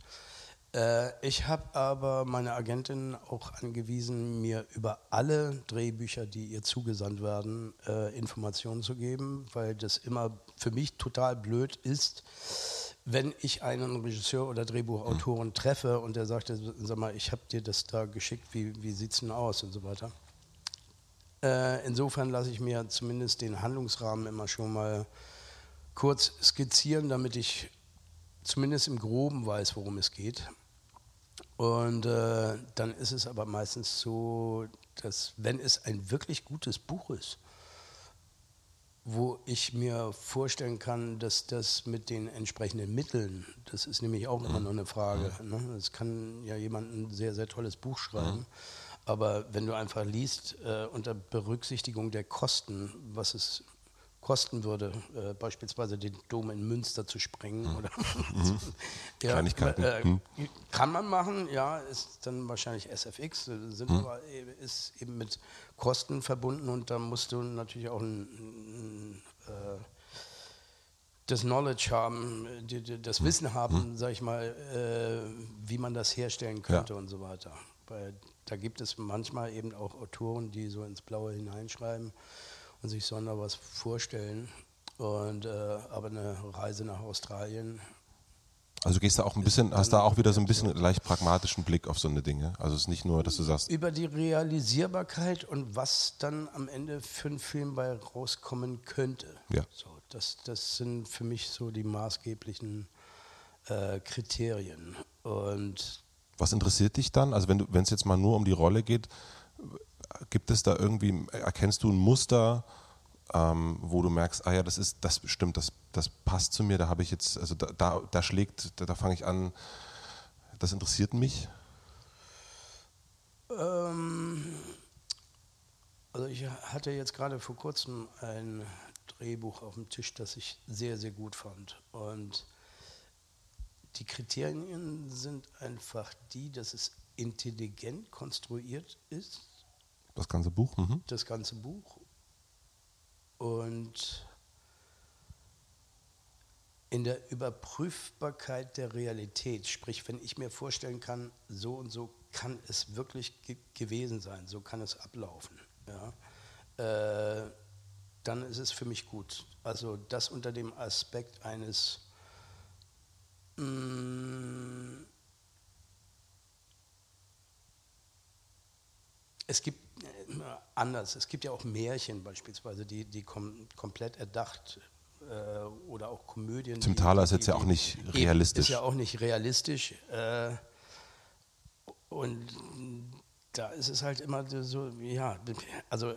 Äh, ich habe aber meine Agentin auch angewiesen, mir über alle Drehbücher, die ihr zugesandt werden, äh, Informationen zu geben, weil das immer für mich total blöd ist, wenn ich einen Regisseur oder Drehbuchautoren treffe und der sagt, sag mal, ich habe dir das da geschickt, wie, wie sieht es denn aus und so weiter. Äh, insofern lasse ich mir zumindest den Handlungsrahmen immer schon mal kurz skizzieren, damit ich zumindest im Groben weiß, worum es geht. Und äh, dann ist es aber meistens so, dass wenn es ein wirklich gutes Buch ist, wo ich mir vorstellen kann, dass das mit den entsprechenden Mitteln, das ist nämlich auch immer noch eine Frage. Ne? Es kann ja jemand ein sehr, sehr tolles Buch schreiben, aber wenn du einfach liest, äh, unter Berücksichtigung der Kosten, was es kosten würde, äh, beispielsweise den Dom in Münster zu sprengen oder ja, Kleinigkeiten. äh, Hm. kann man machen, ja, ist dann wahrscheinlich SFX, äh, sind aber e- ist eben mit Kosten verbunden und da musst du natürlich auch ein, ein, äh, das Knowledge haben, äh, das Wissen haben, sag ich mal, äh, wie man das herstellen könnte und so weiter. Weil da gibt es manchmal eben auch Autoren, die so ins Blaue hineinschreiben und sich sonder was vorstellen. Und äh, aber eine Reise nach Australien Also du gehst da auch ein bisschen, hast da auch wieder so ein bisschen leicht pragmatischen Blick auf so eine Dinge. Also es ist nicht nur, dass du sagst, über die Realisierbarkeit und was dann am Ende für einen Film bei rauskommen könnte. Ja. So, das, das sind für mich so die maßgeblichen äh, Kriterien. Und was interessiert dich dann? Also wenn du, wenn es jetzt mal nur um die Rolle geht, gibt es da irgendwie, erkennst du ein Muster, ähm, wo du merkst, ah ja, das ist, das stimmt, das, das passt zu mir, da habe ich jetzt, also da, da, da schlägt, da, da fange ich an, das interessiert mich. ähm, also ich hatte jetzt gerade vor kurzem ein Drehbuch auf dem Tisch, das ich sehr, sehr gut fand. Und die Kriterien sind einfach die, dass es intelligent konstruiert ist, Das ganze Buch. Mhm. das ganze Buch. Und in der Überprüfbarkeit der Realität, sprich, wenn ich mir vorstellen kann, so und so kann es wirklich ge gewesen sein, so kann es ablaufen, ja, äh, dann ist es für mich gut. Also das unter dem Aspekt eines mh, mm, es gibt anders, es gibt ja auch Märchen beispielsweise, die, die kom komplett erdacht äh, oder auch Komödien. Zum Thaler ist jetzt ja auch nicht realistisch. Ist ja auch nicht realistisch. Äh, und da ist es halt immer so, ja, also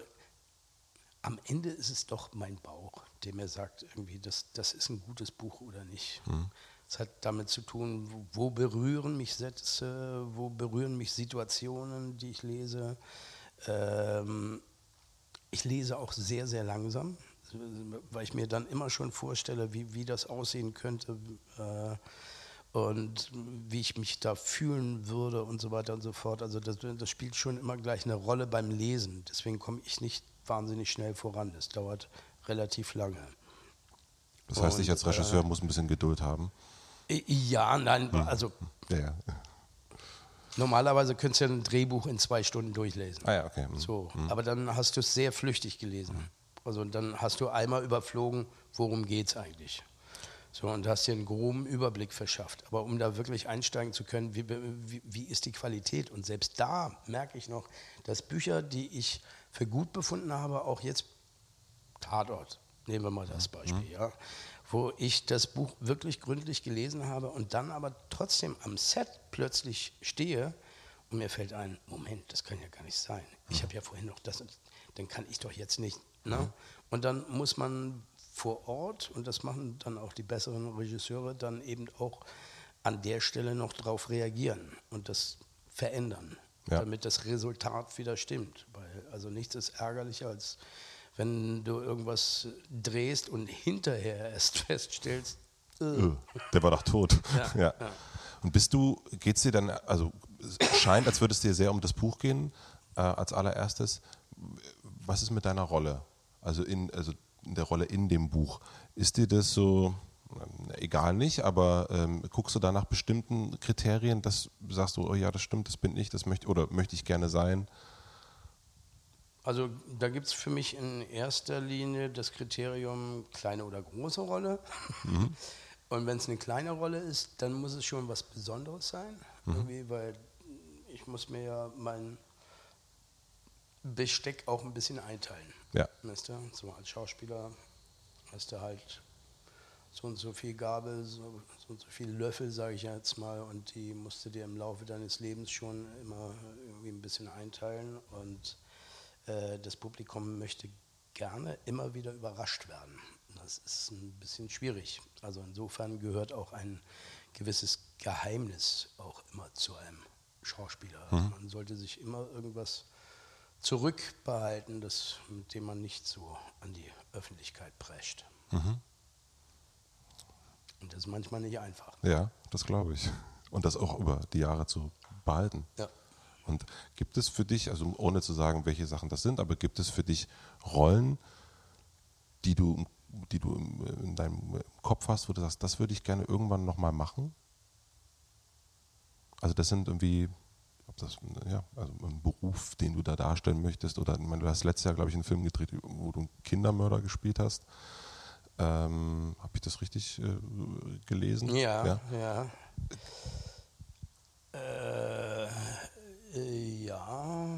am Ende ist es doch mein Bauch, der mir sagt, irgendwie, das, das ist ein gutes Buch oder nicht. Mhm. Es hat damit zu tun, wo, wo, berühren mich Sätze, wo berühren mich Situationen, die ich lese. Ähm, ich lese auch sehr, sehr langsam, weil ich mir dann immer schon vorstelle, wie, wie das aussehen könnte äh, und wie ich mich da fühlen würde und so weiter und so fort. Also das, das spielt schon immer gleich eine Rolle beim Lesen. Deswegen komme ich nicht wahnsinnig schnell voran. Das dauert relativ lange. Das heißt, und, ich als Regisseur äh, muss ein bisschen Geduld haben. Ja, nein, hm. also ja, ja. Normalerweise könntest du ja ein Drehbuch in zwei Stunden durchlesen. Ah ja, okay. Hm. So, hm. aber dann hast du es sehr flüchtig gelesen. Also dann hast du einmal überflogen, worum geht es eigentlich. So, und hast dir einen groben Überblick verschafft. Aber um da wirklich einsteigen zu können, wie, wie, wie ist die Qualität? Und selbst da merke ich noch, dass Bücher, die ich für gut befunden habe, auch jetzt Tatort, nehmen wir mal das Beispiel, mhm. ja, wo ich das Buch wirklich gründlich gelesen habe und dann aber trotzdem am Set plötzlich stehe und mir fällt ein, Moment, das kann ja gar nicht sein. Ich habe ja vorhin noch das, dann kann ich doch jetzt nicht. Ne? Und dann muss man vor Ort, und das machen dann auch die besseren Regisseure, dann eben auch an der Stelle noch drauf reagieren und das verändern, ja. damit das Resultat wieder stimmt. Weil, also nichts ist ärgerlicher als wenn du irgendwas drehst und hinterher erst feststellst, äh. der war doch tot. Ja, ja. ja. Und bist du, geht es dir dann, also es scheint, als würde es dir sehr um das Buch gehen, äh, als allererstes. Was ist mit deiner Rolle? Also in, also in der Rolle in dem Buch. Ist dir das so, egal nicht, aber ähm, guckst du da nach bestimmten Kriterien, das sagst du, oh ja, das stimmt, das bin ich, das möchte oder möchte ich gerne sein? Also da gibt es für mich in erster Linie das Kriterium kleine oder große Rolle. Mhm. Und wenn es eine kleine Rolle ist, dann muss es schon was Besonderes sein, mhm. weil ich muss mir ja mein Besteck auch ein bisschen einteilen. Ja. Weißt du? So als Schauspieler hast du halt so und so viel Gabel, so, so und so viel Löffel, sage ich jetzt mal, und die musst du dir im Laufe deines Lebens schon immer irgendwie ein bisschen einteilen und äh, das Publikum möchte gerne immer wieder überrascht werden. Das ist ein bisschen schwierig. Also insofern gehört auch ein gewisses Geheimnis auch immer zu einem Schauspieler. Also mhm. Man sollte sich immer irgendwas zurückbehalten, das, mit dem man nicht so an die Öffentlichkeit prescht. Mhm. Und das ist manchmal nicht einfach. Ja, das glaube ich. Und das auch über die Jahre zu behalten. Ja. Und gibt es für dich, also ohne zu sagen, welche Sachen das sind, aber gibt es für dich Rollen, die du, die du in deinem Kopf hast, wo du sagst, das würde ich gerne irgendwann nochmal machen? Also das sind irgendwie, ob das ja, also ein Beruf, den du da darstellen möchtest, oder meine, du hast letztes Jahr, glaube ich, einen Film gedreht, wo du einen Kindermörder gespielt hast. Ähm, Habe ich das richtig äh, gelesen? Ja, ja. ja. Äh, ja,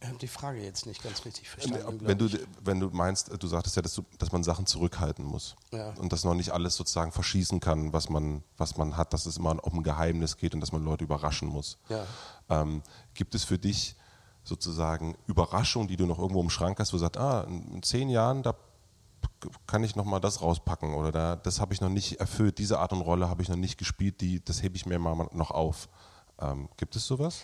ich habe die Frage jetzt nicht ganz richtig verstanden. Wenn du, wenn du meinst, du sagtest ja, dass, du, dass man Sachen zurückhalten muss ja. und dass noch nicht alles sozusagen verschießen kann, was man, was man hat, dass es immer um ein Geheimnis geht und dass man Leute überraschen muss. Ja. Ähm, gibt es für dich sozusagen Überraschungen, die du noch irgendwo im Schrank hast, wo du sagst, ah, in zehn Jahren, da kann ich noch mal das rauspacken oder da, das habe ich noch nicht erfüllt, diese Art und Rolle habe ich noch nicht gespielt, die, das hebe ich mir mal noch auf. Ähm, gibt es sowas?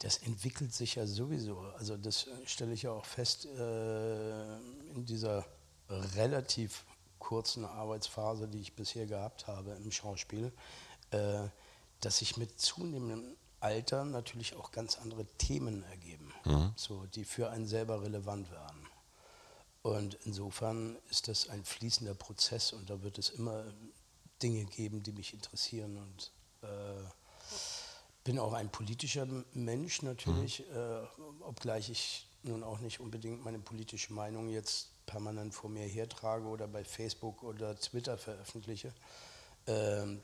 Das entwickelt sich ja sowieso. Also das stelle ich ja auch fest äh, in dieser relativ kurzen Arbeitsphase, die ich bisher gehabt habe im Schauspiel, äh, dass sich mit zunehmendem Alter natürlich auch ganz andere Themen ergeben, mhm. so, die für einen selber relevant werden. Und insofern ist das ein fließender Prozess und da wird es immer Dinge geben, die mich interessieren und äh, bin auch ein politischer Mensch natürlich, mhm. äh, obgleich ich nun auch nicht unbedingt meine politische Meinung jetzt permanent vor mir hertrage oder bei Facebook oder Twitter veröffentliche. Ähm,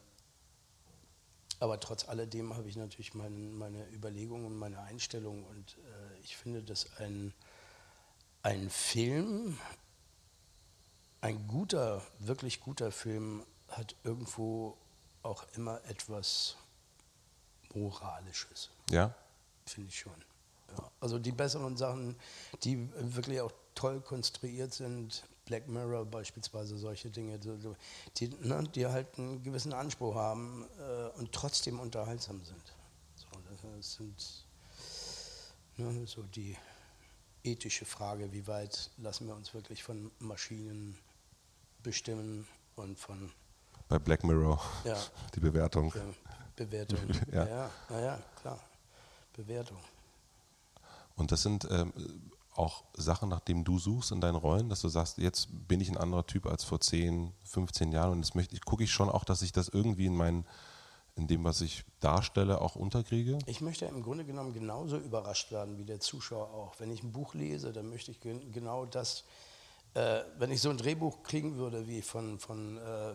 aber trotz alledem habe ich natürlich mein, meine Überlegungen und meine Einstellung und äh, ich finde, dass ein, ein Film, ein guter, wirklich guter Film hat irgendwo auch immer etwas Moralisches. Ja? Finde ich schon. Ja. Also die besseren Sachen, die wirklich auch toll konstruiert sind, Black Mirror beispielsweise, solche Dinge, die, ne, die halt einen gewissen Anspruch haben äh, und trotzdem unterhaltsam sind. So, das sind ne, so die ethische Frage, wie weit lassen wir uns wirklich von Maschinen bestimmen und von bei Black Mirror ja, die Bewertung. Bewertung. ja. ja, ja, klar. Bewertung. Und das sind ähm, auch Sachen, nach denen du suchst in deinen Rollen, dass du sagst, jetzt bin ich ein anderer Typ als vor 10, 15 Jahren und das möchte ich, gucke ich schon auch, dass ich das irgendwie in meinen in dem, was ich darstelle, auch unterkriege? Ich möchte im Grunde genommen genauso überrascht werden wie der Zuschauer auch. Wenn ich ein Buch lese, dann möchte ich genau das, äh, wenn ich so ein Drehbuch kriegen würde wie von, von äh,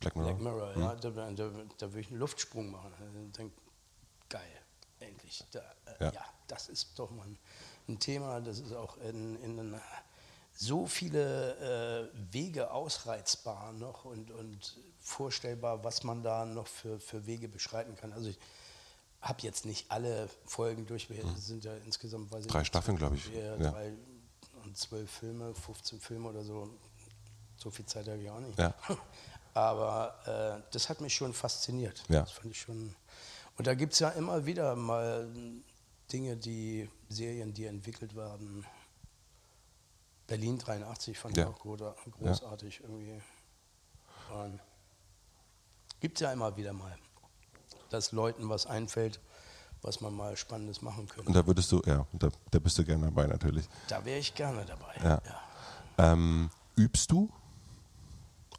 Black Mirror, Black Mirror hm. ja, da, da, da, würde ich einen Luftsprung machen. Ich denke, geil, endlich. Da, äh, ja. ja. das ist doch mal ein, ein, Thema, das ist auch in, in so viele äh, Wege ausreizbar noch und, und vorstellbar, was man da noch für, für Wege beschreiten kann. Also ich habe jetzt nicht alle Folgen durch, wir hm. sind ja insgesamt, weiß Drei Staffeln, glaube ich. Ja. Drei und zwölf Filme, 15 Filme oder so. So viel Zeit habe ich auch nicht. Ja. Aber äh, das hat mich schon fasziniert. Ja. Das fand ich schon. Und da gibt es ja immer wieder mal Dinge, die Serien, die entwickelt werden. Berlin 83 fand ja. ich auch großartig ja. irgendwie. Gibt es ja immer wieder mal, dass Leuten was einfällt, was man mal Spannendes machen könnte. Und da würdest du, ja, da, da bist du gerne dabei natürlich. Da wäre ich gerne dabei. Ja. ja. Ähm, übst du?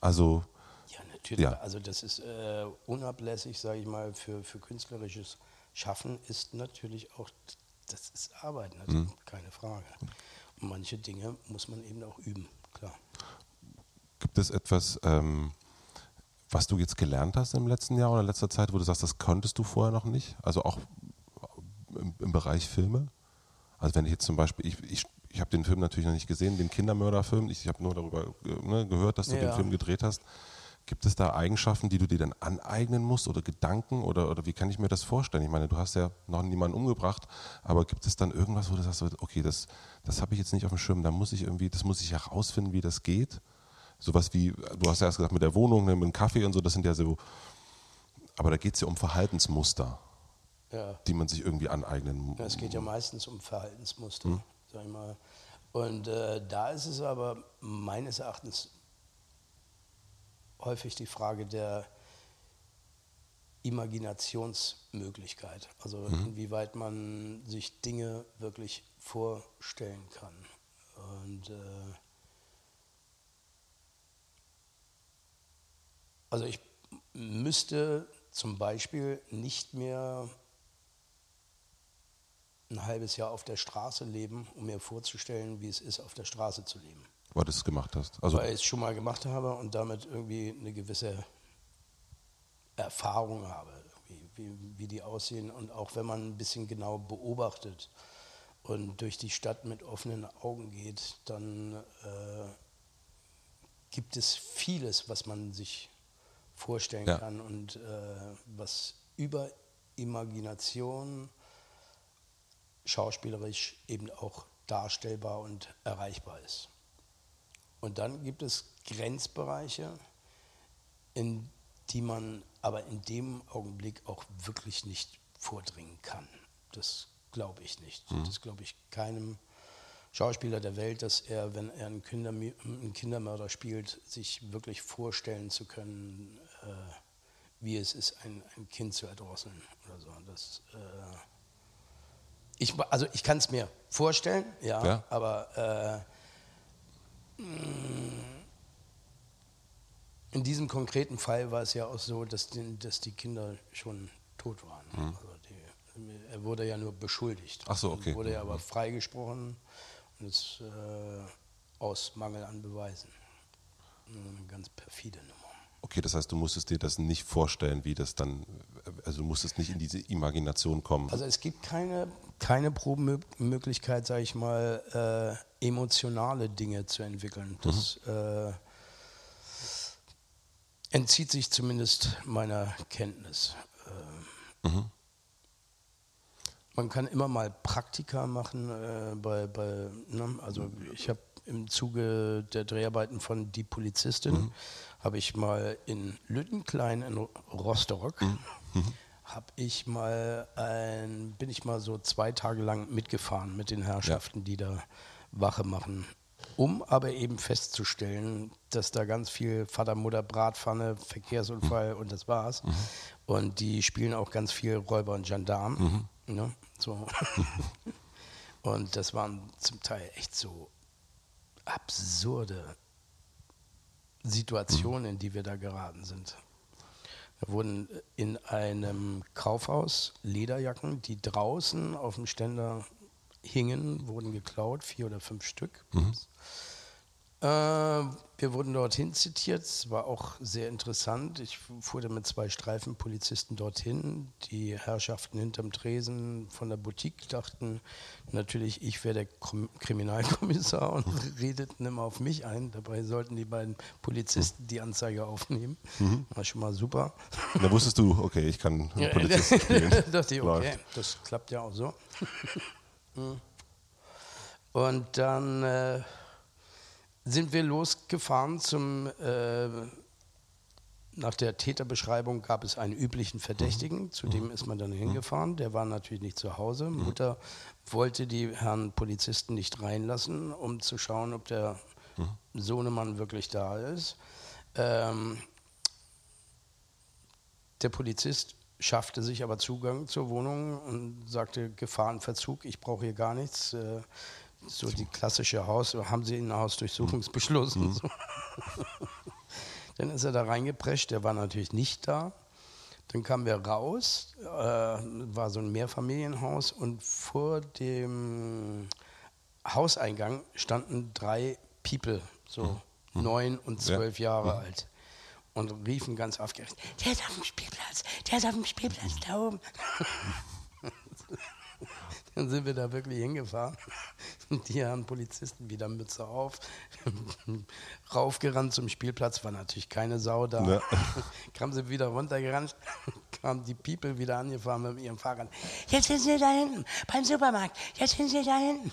Also Natürlich, ja. also das ist äh, unablässig, sage ich mal, für, für künstlerisches Schaffen ist natürlich auch, das ist Arbeit, also mhm. keine Frage. Und manche Dinge muss man eben auch üben, klar. Gibt es etwas, ähm, was du jetzt gelernt hast im letzten Jahr oder in letzter Zeit, wo du sagst, das konntest du vorher noch nicht? Also auch im, im Bereich Filme? Also wenn ich jetzt zum Beispiel, ich, ich, ich habe den Film natürlich noch nicht gesehen, den Kindermörderfilm, ich, ich habe nur darüber äh, ne, gehört, dass du ja. den Film gedreht hast. Gibt es da Eigenschaften, die du dir dann aneignen musst oder Gedanken oder, oder wie kann ich mir das vorstellen? Ich meine, du hast ja noch niemanden umgebracht, aber gibt es dann irgendwas, wo du sagst, okay, das, das habe ich jetzt nicht auf dem Schirm, da muss ich irgendwie, das muss ich herausfinden, wie das geht? Sowas wie, du hast ja erst gesagt, mit der Wohnung, ne, mit dem Kaffee und so, das sind ja so, aber da geht es ja um Verhaltensmuster, ja. die man sich irgendwie aneignen muss. Ja, es geht ja meistens um Verhaltensmuster, hm? sag ich mal. Und äh, da ist es aber meines Erachtens häufig die Frage der Imaginationsmöglichkeit, also mhm. inwieweit man sich Dinge wirklich vorstellen kann. Und äh, also ich müsste zum Beispiel nicht mehr ein halbes Jahr auf der Straße leben, um mir vorzustellen, wie es ist, auf der Straße zu leben weil du es gemacht hast. Also weil ich es schon mal gemacht habe und damit irgendwie eine gewisse Erfahrung habe, wie, wie, die aussehen. Und auch wenn man ein bisschen genau beobachtet und durch die Stadt mit offenen Augen geht, dann äh, gibt es vieles, was man sich vorstellen ja. kann und äh, was über Imagination schauspielerisch eben auch darstellbar und erreichbar ist. Und dann gibt es Grenzbereiche, in die man aber in dem Augenblick auch wirklich nicht vordringen kann. Das glaube ich nicht. Mhm. Das glaube ich keinem Schauspieler der Welt, dass er, wenn er einen, Kinder, einen Kindermörder spielt, sich wirklich vorstellen zu können, äh, wie es ist, ein, ein, Kind zu erdrosseln oder so. Das, äh, ich, also ich kann es mir vorstellen, ja, ja. aber äh, in diesem konkreten Fall war es ja auch so, dass die, dass die Kinder schon tot waren. Mhm. Also die, Er wurde ja nur beschuldigt. Ach so, okay. Er wurde ja aber freigesprochen und ist äh, aus Mangel an Beweisen. Eine ganz perfide Nummer. Okay, das heißt, du musstest dir das nicht vorstellen, wie das dann, also du musstest nicht in diese Imagination kommen. Also es gibt keine, keine Probemöglichkeit, sage ich mal, äh, emotionale Dinge zu entwickeln. Das mhm. äh, entzieht sich zumindest meiner Kenntnis. Äh, mhm. Man kann immer mal Praktika machen, äh, bei, bei ne? also ich habe im Zuge der Dreharbeiten von Die Polizistin mhm habe ich mal in Lüttenklein in Rostock, mhm. mhm. habe ich mal ein, bin ich mal so zwei Tage lang mitgefahren mit den Herrschaften, ja. die da Wache machen, um aber eben festzustellen, dass da ganz viel Vater, Mutter, Bratpfanne, Verkehrsunfall mhm. und das war's. Mhm. Und die spielen auch ganz viel Räuber und Gendarm. Mhm. Ne? So. und das waren zum Teil echt so absurde Situation, in die wir da geraten sind. Da wurden in einem Kaufhaus Lederjacken, die draußen auf dem Ständer hingen, wurden geklaut, vier oder fünf Stück. Mhm. Äh, wir wurden dorthin zitiert, es war auch sehr interessant. Ich fuhr mit zwei Streifenpolizisten dorthin. Die Herrschaften hinterm Tresen von der Boutique dachten natürlich, ich wäre der Kriminalkommissar und redeten immer auf mich ein. Dabei sollten die beiden Polizisten die Anzeige aufnehmen. Mhm. War schon mal super. Da wusstest du, okay, ich kann Polizisten spielen. da dachte ich, okay, das klappt ja auch so. und dann... Äh, sind wir losgefahren zum, äh, nach der Täterbeschreibung gab es einen üblichen Verdächtigen, mhm. zu dem mhm. ist man dann hingefahren, der war natürlich nicht zu Hause. Mhm. Mutter wollte die Herren Polizisten nicht reinlassen, um zu schauen, ob der mhm. Sohnemann wirklich da ist. Ähm, der Polizist schaffte sich aber Zugang zur Wohnung und sagte Gefahrenverzug, ich brauche hier gar nichts. Äh, so die klassische Haus, haben sie einen Hausdurchsuchungsbeschluss. Mhm. So. Dann ist er da reingeprescht, der war natürlich nicht da. Dann kamen wir raus, äh, war so ein Mehrfamilienhaus und vor dem Hauseingang standen drei People, so mhm. neun und zwölf ja. Jahre mhm. alt und riefen ganz aufgeregt, der ist auf dem Spielplatz, der ist auf dem Spielplatz da oben. Dann sind wir da wirklich hingefahren. Die Herren Polizisten wieder Mütze auf, raufgerannt zum Spielplatz, war natürlich keine Sau da. Ja. Kamen sie wieder runtergerannt, kamen die People wieder angefahren mit ihrem Fahrrad. Jetzt sind sie da hinten, beim Supermarkt, jetzt sind sie da hinten.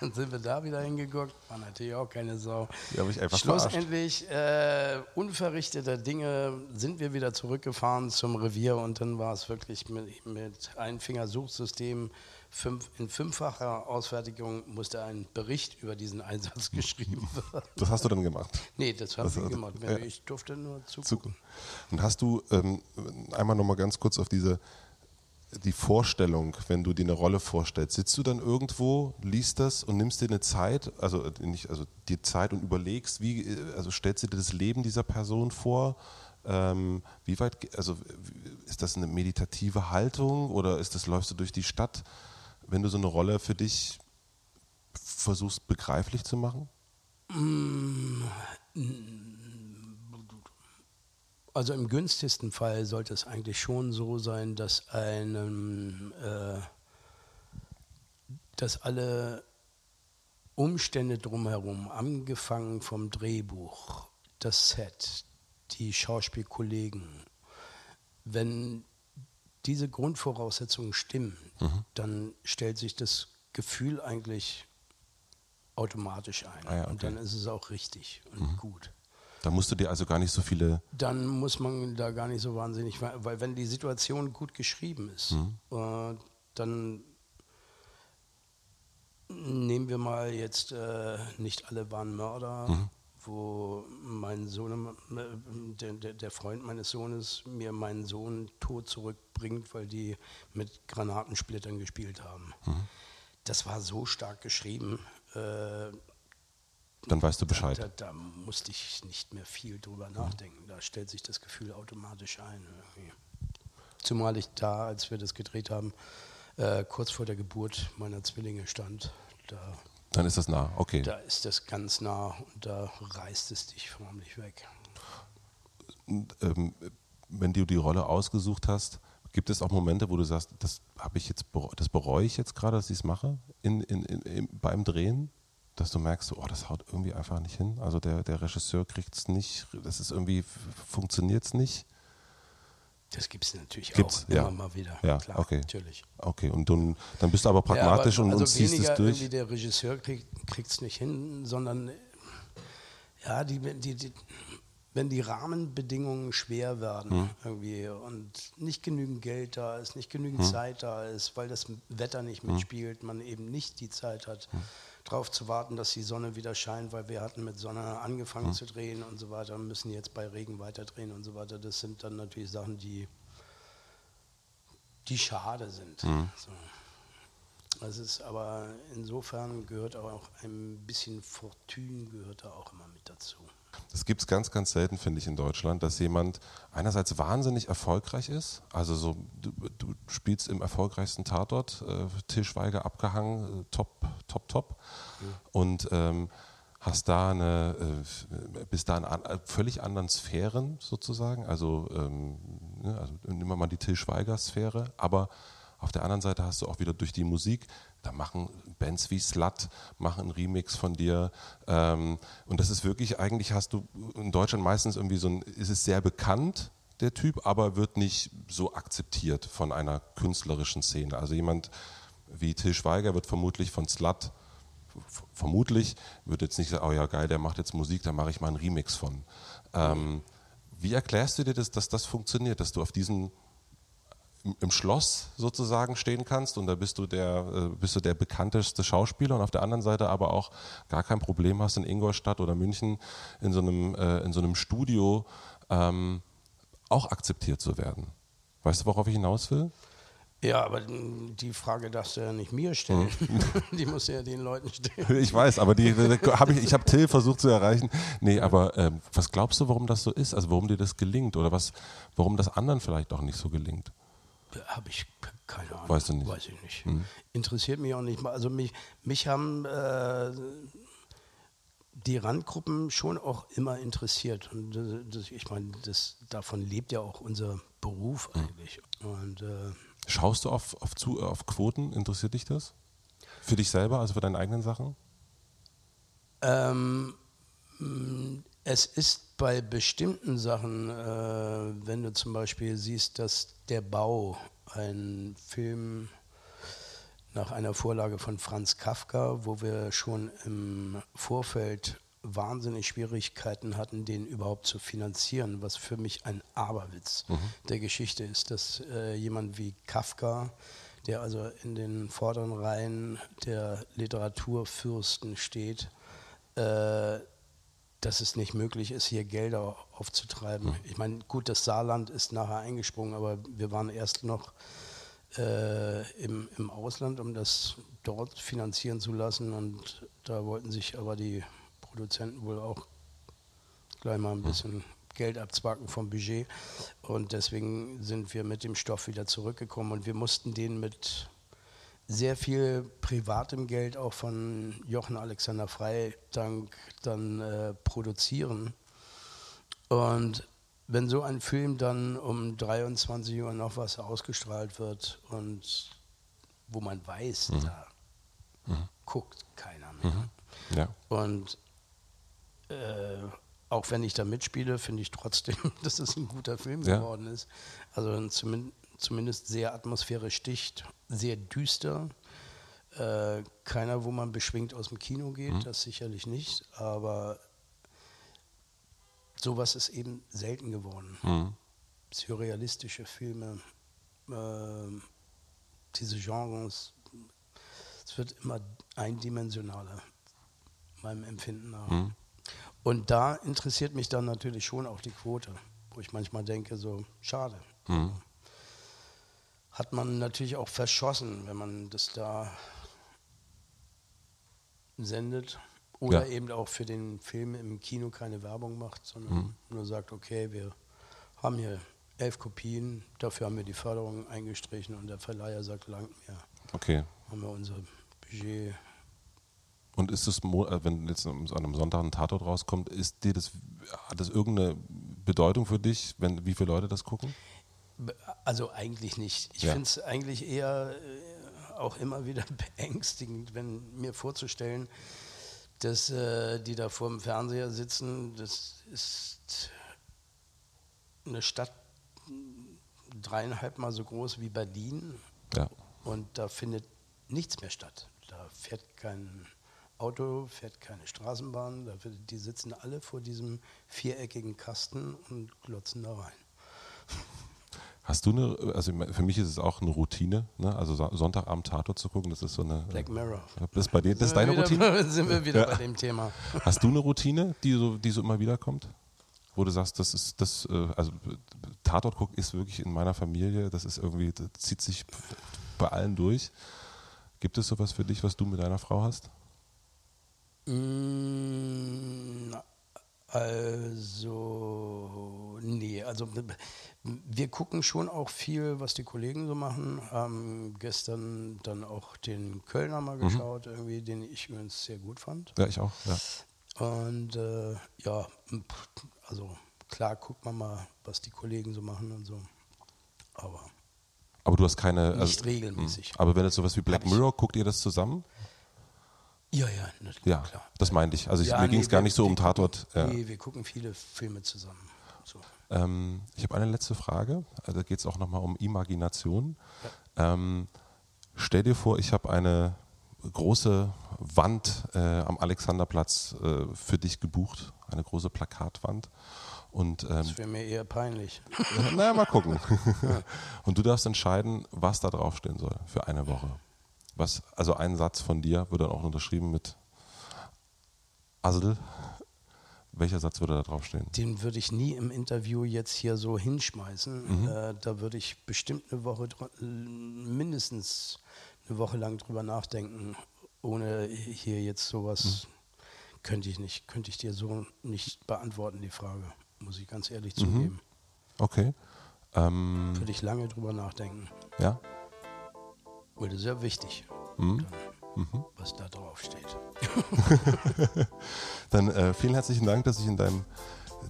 Dann sind wir da wieder hingeguckt, war natürlich auch keine Sau. Schlussendlich, äh, unverrichteter Dinge, sind wir wieder zurückgefahren zum Revier und dann war es wirklich mit, mit Einfingersuchsystem fünf, in fünffacher Ausfertigung musste ein Bericht über diesen Einsatz geschrieben werden. Das hast du dann gemacht? Nee, das habe ich gemacht. Ja. Ich durfte nur zugucken. Und hast du ähm, einmal nochmal ganz kurz auf diese die Vorstellung, wenn du dir eine Rolle vorstellst, sitzt du dann irgendwo, liest das und nimmst dir eine Zeit, also nicht, also die Zeit und überlegst, wie, also stellst du dir das Leben dieser Person vor? Ähm, wie weit, also ist das eine meditative Haltung oder ist das, läufst du durch die Stadt? Wenn du so eine Rolle für dich versuchst begreiflich zu machen? Also im günstigsten Fall sollte es eigentlich schon so sein, dass einem, äh, dass alle Umstände drumherum, angefangen vom Drehbuch, das Set, die Schauspielkollegen, wenn diese Grundvoraussetzungen stimmen, mhm. dann stellt sich das Gefühl eigentlich automatisch ein. Ah ja, okay. Und dann ist es auch richtig und mhm. gut. Da musst du dir also gar nicht so viele. Dann muss man da gar nicht so wahnsinnig, weil wenn die Situation gut geschrieben ist, mhm. äh, dann nehmen wir mal jetzt, äh, nicht alle waren Mörder, mhm wo mein Sohn, der, der, Freund meines Sohnes mir meinen Sohn tot zurückbringt, weil die mit Granatensplittern gespielt haben. Mhm. Das war so stark geschrieben. Äh, Dann weißt du Bescheid. Da, da, da, musste ich nicht mehr viel drüber nachdenken. Da stellt sich das Gefühl automatisch ein. Irgendwie. Zumal ich da, als wir das gedreht haben, äh, kurz vor der Geburt meiner Zwillinge stand. Da, Dann ist das nah, okay. da ist das ganz nah und da reißt es dich förmlich weg. ähm, wenn du die Rolle ausgesucht hast, gibt es auch Momente, wo du sagst, das habe ich jetzt, das bereue ich jetzt gerade, dass ich es mache in, in, in, beim Drehen, dass du merkst, oh, das haut irgendwie einfach nicht hin. Also der, der Regisseur kriegt es nicht, das ist irgendwie funktioniert es nicht. Das gibt es natürlich Gibt's, auch immer ja. mal wieder. Ja, Klar, okay. natürlich. Okay, und dann, dann bist du aber pragmatisch Ja, aber und, und also ziehst es weniger durch. Der Regisseur kriegt es nicht hin, sondern ja, die, die, die, wenn die Rahmenbedingungen schwer werden Hm. irgendwie und nicht genügend Geld da ist, nicht Hm. genügend Zeit da ist, weil das Wetter nicht mitspielt, man eben nicht die Zeit hat, Hm. Darauf zu warten, dass die Sonne wieder scheint, weil wir hatten mit Sonne angefangen Hm. zu drehen und so weiter, müssen jetzt bei Regen weiter drehen und so weiter. Das sind dann natürlich Sachen, die die schade sind. Mhm. So. Das ist aber insofern gehört auch ein bisschen Fortune gehört da auch immer mit dazu. Das gibt es ganz, ganz selten, finde ich, in Deutschland, dass jemand einerseits wahnsinnig erfolgreich ist. Also so, du, du spielst im erfolgreichsten Tatort, äh, Til Schweiger abgehangen, äh, top, top, top. Und ähm, hast da eine, äh, bist da in an, äh, völlig anderen Sphären sozusagen. Also, ähm, ne, also nehmen wir mal die Til Schweiger-Sphäre, aber auf der anderen Seite hast du auch wieder durch die Musik, da machen Bands wie Slut, machen einen Remix von dir. Ähm, und das ist wirklich, eigentlich hast du in Deutschland meistens irgendwie so ein, ist es sehr bekannt, der Typ, aber wird nicht so akzeptiert von einer künstlerischen Szene. Also jemand wie Til Schweiger wird vermutlich von Slut, vermutlich, wird jetzt nicht sagen, oh ja geil, der macht jetzt Musik, da mache ich mal einen Remix von. Ähm, wie erklärst du dir das, dass das funktioniert, dass du auf diesen im- Schloss sozusagen stehen kannst und da bist du der äh, bist du der bekannteste Schauspieler und auf der anderen Seite aber auch gar kein Problem hast in Ingolstadt oder München in so einem äh, in so einem Studio ähm, auch akzeptiert zu werden. Weißt du, worauf ich hinaus will? Ja, aber die Frage darfst du ja nicht mir stellen. die musst du ja den Leuten stellen. Ich weiß, aber die, hab ich, ich habe Till versucht zu erreichen. Nee, aber ähm, was glaubst du, warum das so ist? Also warum dir das gelingt oder was, warum das anderen vielleicht auch nicht so gelingt? Habe ich keine Ahnung. Weißt du nicht? Weiß ich nicht. Interessiert mich auch nicht mal. Also mich, mich haben äh, die Randgruppen schon auch immer interessiert. Und das, ich meine, das, davon lebt ja auch unser Beruf eigentlich. Und äh, Schaust du auf, auf, zu, auf Quoten? Interessiert dich das? Für dich selber, also für deine eigenen Sachen? Ähm, mh, es ist bei bestimmten Sachen, äh, wenn du zum Beispiel siehst, dass der Bau, ein Film nach einer Vorlage von Franz Kafka, wo wir schon im Vorfeld wahnsinnig Schwierigkeiten hatten, den überhaupt zu finanzieren, was für mich ein Aberwitz der Geschichte ist, dass äh, jemand wie Kafka, der also in den vorderen Reihen der Literaturfürsten steht, äh, dass es nicht möglich ist, hier Gelder aufzutreiben. Ich meine, gut, das Saarland ist nachher eingesprungen, aber wir waren erst noch äh, im, im Ausland, um das dort finanzieren zu lassen. Und da wollten sich aber die Produzenten wohl auch gleich mal ein bisschen Geld abzwacken vom Budget. Und deswegen sind wir mit dem Stoff wieder zurückgekommen und wir mussten den mit sehr viel privatem Geld auch von Jochen Alexander Freidank dann äh, produzieren. Und wenn so ein Film dann um 23 Uhr noch was ausgestrahlt wird und wo man weiß, da guckt keiner mehr. Ja. Und äh, auch wenn ich da mitspiele, finde ich trotzdem, dass es ein guter Film Ja. geworden ist. Also zumin zumindest sehr atmosphärisch dicht, sehr düster. Äh, keiner, wo man beschwingt aus dem Kino geht, das sicherlich nicht, aber sowas ist eben selten geworden. Mhm. Surrealistische Filme, äh, diese Genres, es wird immer eindimensionaler, meinem Empfinden nach. Mhm. Und da interessiert mich dann natürlich schon auch die Quote, wo ich manchmal denke, so schade. Mhm. Hat man natürlich auch verschossen, wenn man das da sendet. Oder Ja. eben auch für den Film im Kino keine Werbung macht, sondern nur sagt, okay, wir haben hier elf Kopien. Dafür haben wir die Förderung eingestrichen und der Verleiher sagt, lang mehr. Okay. Haben wir unser Budget. Und ist es, äh, wenn jetzt an einem Sonntag ein Tatort rauskommt, ist dir das, hat das irgendeine Bedeutung für dich, wenn, wie viele Leute das gucken? Also eigentlich nicht. Ich Ja. finde es eigentlich eher äh, auch immer wieder beängstigend, wenn mir vorzustellen, dass äh, die da vor dem Fernseher sitzen. Das ist eine Stadt dreieinhalb Mal so groß wie Berlin Ja. und da findet nichts mehr statt. Da fährt kein Auto, fährt keine Straßenbahn, da die sitzen alle vor diesem viereckigen Kasten und glotzen da rein. Hast du eine, also für mich ist es auch eine Routine, ne? also Son- Sonntagabend Tatort zu gucken, das ist so eine. Black Mirror. Das ist bei dir, das ist deine wieder, Routine? Sind wir wieder Ja. bei dem Thema. Hast du eine Routine, die so, die so immer wieder kommt? Wo du sagst, das ist das, äh, also Tatort gucken ist wirklich in meiner Familie, das ist irgendwie, das zieht sich bei allen durch. Gibt es sowas für dich, was du mit deiner Frau hast? Mm, Also, nee, also wir gucken schon auch viel, was die Kollegen so machen. Haben gestern dann auch den Kölner mal geschaut, irgendwie, den ich übrigens sehr gut fand. Ja, ich auch. Ja. Und äh, ja, also klar guckt man mal, was die Kollegen so machen und so. Aber Aber du hast keine. Also, nicht regelmäßig. aber wenn jetzt sowas wie Black. Mirror, guckt ihr das zusammen? Ja, ja, Ja, klar. das meinte ich. Also ich, Ja, mir nee, ging es gar nicht so um Tatort. Gucken, Ja. Nee, wir gucken viele Filme zusammen. So. Ähm, ich habe eine letzte Frage. Äh, Da geht es auch nochmal um Imagination. Ähm, stell dir vor, ich habe eine große Wand äh, am Alexanderplatz äh, für dich gebucht, eine große Plakatwand. Und ähm, Das wäre mir eher peinlich. naja, mal gucken. Und du darfst entscheiden, was da draufstehen soll für eine Woche. Was, also ein Satz von dir wird dann auch unterschrieben mit Asel. Welcher Satz würde da draufstehen? Den würde ich nie im Interview jetzt hier so hinschmeißen. Mhm. Äh, da würde ich bestimmt eine Woche, mindestens eine Woche lang drüber nachdenken, ohne hier jetzt sowas. Mhm. Könnte ich nicht, könnte ich dir so nicht beantworten, die Frage, muss ich ganz ehrlich Mhm. zugeben. Okay. Ähm, Würde ich lange drüber nachdenken. ja. Weil das ist ja wichtig, Mhm. dann, was da drauf steht. Dann äh, vielen herzlichen Dank, dass ich in deinem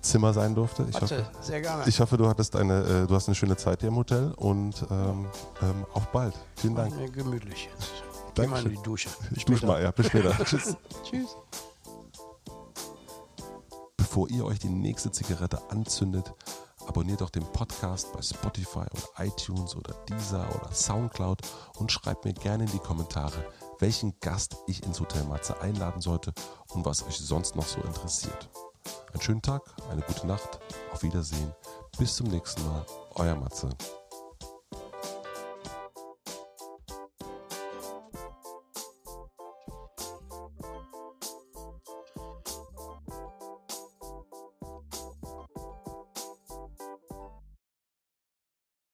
Zimmer sein durfte. Ich Warte, hoffe, sehr gerne. ich hoffe, du hattest eine, äh, du hast eine schöne Zeit hier im Hotel und ähm, ähm, auf bald. Vielen Dank. mir gemütlich jetzt. Geh mal in die Dusche. Bis Dusch später. mal, ja. Bis später. Tschüss. Tschüss. Bevor ihr euch die nächste Zigarette anzündet, abonniert doch den Podcast bei Spotify oder iTunes oder Deezer oder Soundcloud und schreibt mir gerne in die Kommentare, welchen Gast ich ins Hotel Matze einladen sollte und was euch sonst noch so interessiert. Einen schönen Tag, eine gute Nacht, auf Wiedersehen, bis zum nächsten Mal, euer Matze.